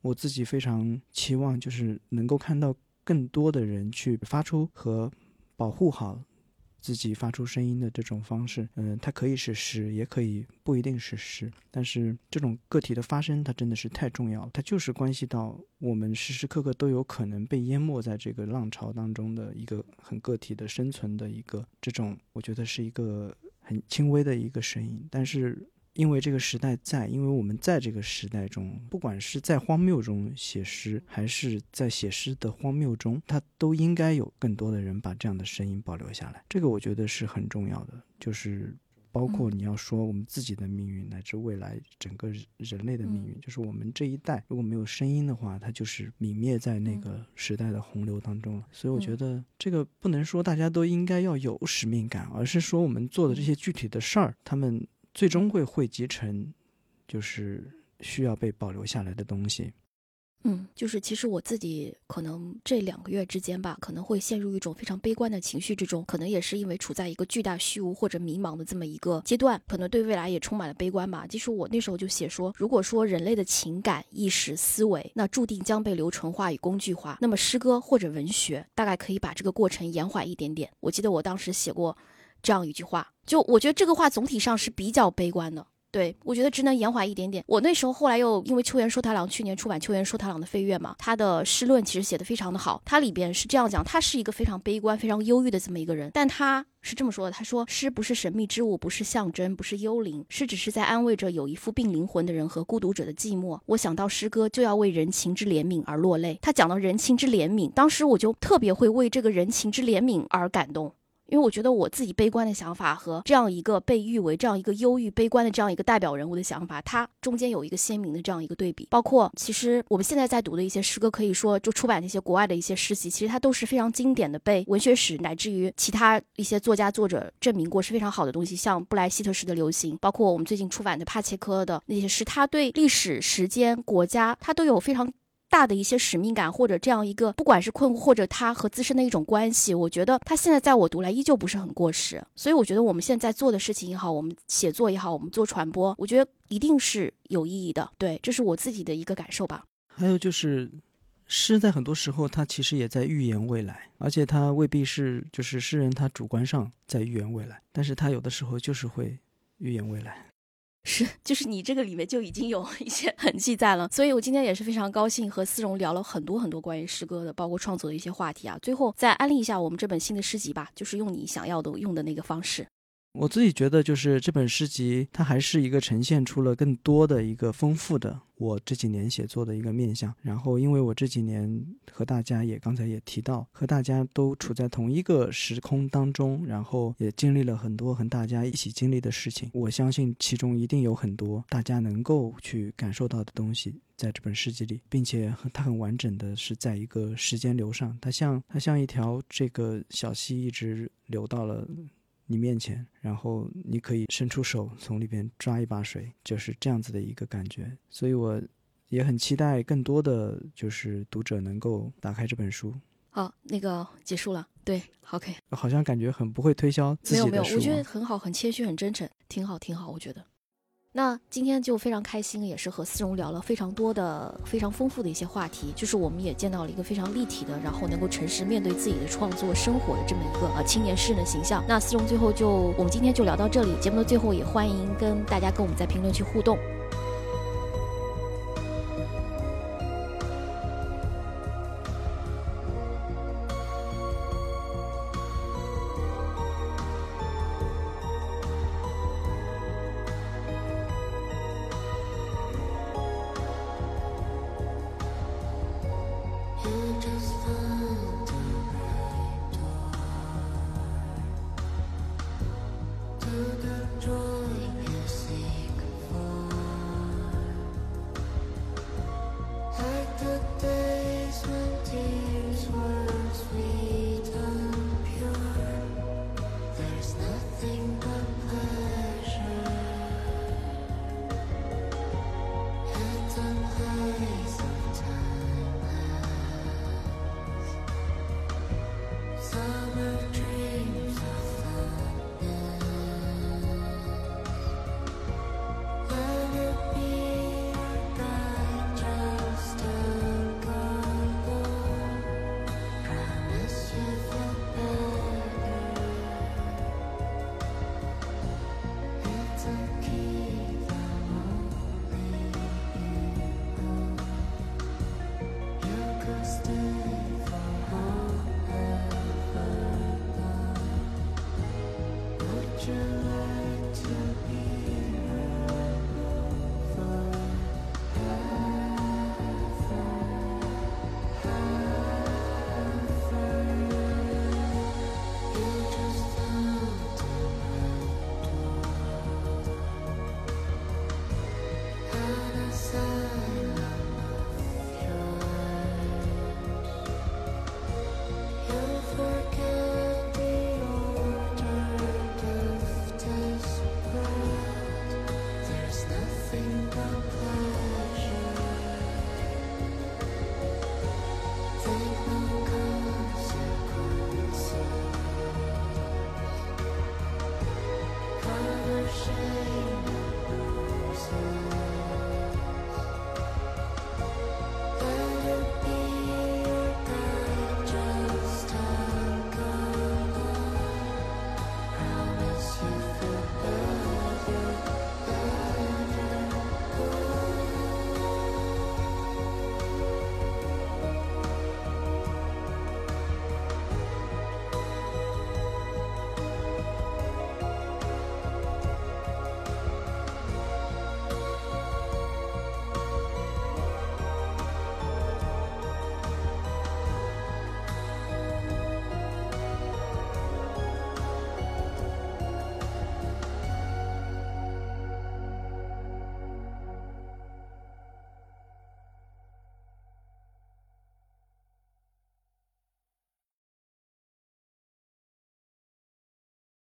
我自己非常期望就是能够看到更多的人去发出和保护好。自己发出声音的这种方式，嗯，它可以是诗，也可以不一定是诗。但是这种个体的发声，它真的是太重要了，它就是关系到我们时时刻刻都有可能被淹没在这个浪潮当中的一个很个体的生存的一个这种，我觉得是一个很轻微的一个声音，但是。因为这个时代在，因为我们在这个时代中，不管是在荒谬中写诗，还是在写诗的荒谬中，它都应该有更多的人把这样的声音保留下来。这个我觉得是很重要的，就是包括你要说我们自己的命运，乃至未来整个人类的命运，就是我们这一代如果没有声音的话，它就是泯灭在那个时代的洪流当中了。所以我觉得这个不能说大家都应该要有使命感，而是说我们做的这些具体的事儿，他们。最终会汇集成，就是需要被保留下来的东西。嗯，就是其实我自己可能这两个月之间吧，可能会陷入一种非常悲观的情绪之中，可能也是因为处在一个巨大虚无或者迷茫的这么一个阶段，可能对未来也充满了悲观吧。其实我那时候就写说，如果说人类的情感、意识、思维，那注定将被流程化与工具化，那么诗歌或者文学大概可以把这个过程延缓一点点。我记得我当时写过。这样一句话，就我觉得这个话总体上是比较悲观的。对我觉得只能延缓一点点。我那时候后来又因为秋元说太郎去年出版秋元说太郎的《飞跃》嘛，他的诗论其实写的非常的好。他里边是这样讲，他是一个非常悲观、非常忧郁的这么一个人，但他是这么说的：他说诗不是神秘之物，不是象征，不是幽灵，诗只是在安慰着有一副病灵魂的人和孤独者的寂寞。我想到诗歌就要为人情之怜悯而落泪。他讲到人情之怜悯，当时我就特别会为这个人情之怜悯而感动。因为我觉得我自己悲观的想法和这样一个被誉为这样一个忧郁悲观的这样一个代表人物的想法，它中间有一个鲜明的这样一个对比。包括其实我们现在在读的一些诗歌，可以说就出版那些国外的一些诗集，其实它都是非常经典的，被文学史乃至于其他一些作家作者证明过是非常好的东西。像布莱希特式的流行，包括我们最近出版的帕切科的那些诗，他对历史、时间、国家，他都有非常。大的一些使命感，或者这样一个，不管是困惑，或者他和自身的一种关系，我觉得他现在在我读来依旧不是很过时。所以我觉得我们现在做的事情也好，我们写作也好，我们做传播，我觉得一定是有意义的。对，这是我自己的一个感受吧。还有就是，诗在很多时候，它其实也在预言未来，而且它未必是就是诗人他主观上在预言未来，但是他有的时候就是会预言未来。是，就是你这个里面就已经有一些痕迹在了，所以我今天也是非常高兴和思荣聊了很多很多关于诗歌的，包括创作的一些话题啊。最后再安利一下我们这本新的诗集吧，就是用你想要的用的那个方式。我自己觉得，就是这本诗集，它还是一个呈现出了更多的一个丰富的我这几年写作的一个面相。然后，因为我这几年和大家也刚才也提到，和大家都处在同一个时空当中，然后也经历了很多和大家一起经历的事情。我相信其中一定有很多大家能够去感受到的东西在这本诗集里，并且它很完整的是在一个时间流上，它像它像一条这个小溪一直流到了。你面前，然后你可以伸出手从里边抓一把水，就是这样子的一个感觉。所以我也很期待更多的就是读者能够打开这本书。好，那个结束了。对，OK。好像感觉很不会推销自己的书。没有没有，我觉得很好，很谦虚，很真诚，挺好挺好，我觉得。那今天就非常开心，也是和思荣聊了非常多的、非常丰富的一些话题，就是我们也见到了一个非常立体的，然后能够诚实面对自己的创作生活的这么一个呃青年诗人的形象。那思荣最后就，我们今天就聊到这里，节目的最后也欢迎跟大家跟我们在评论区互动。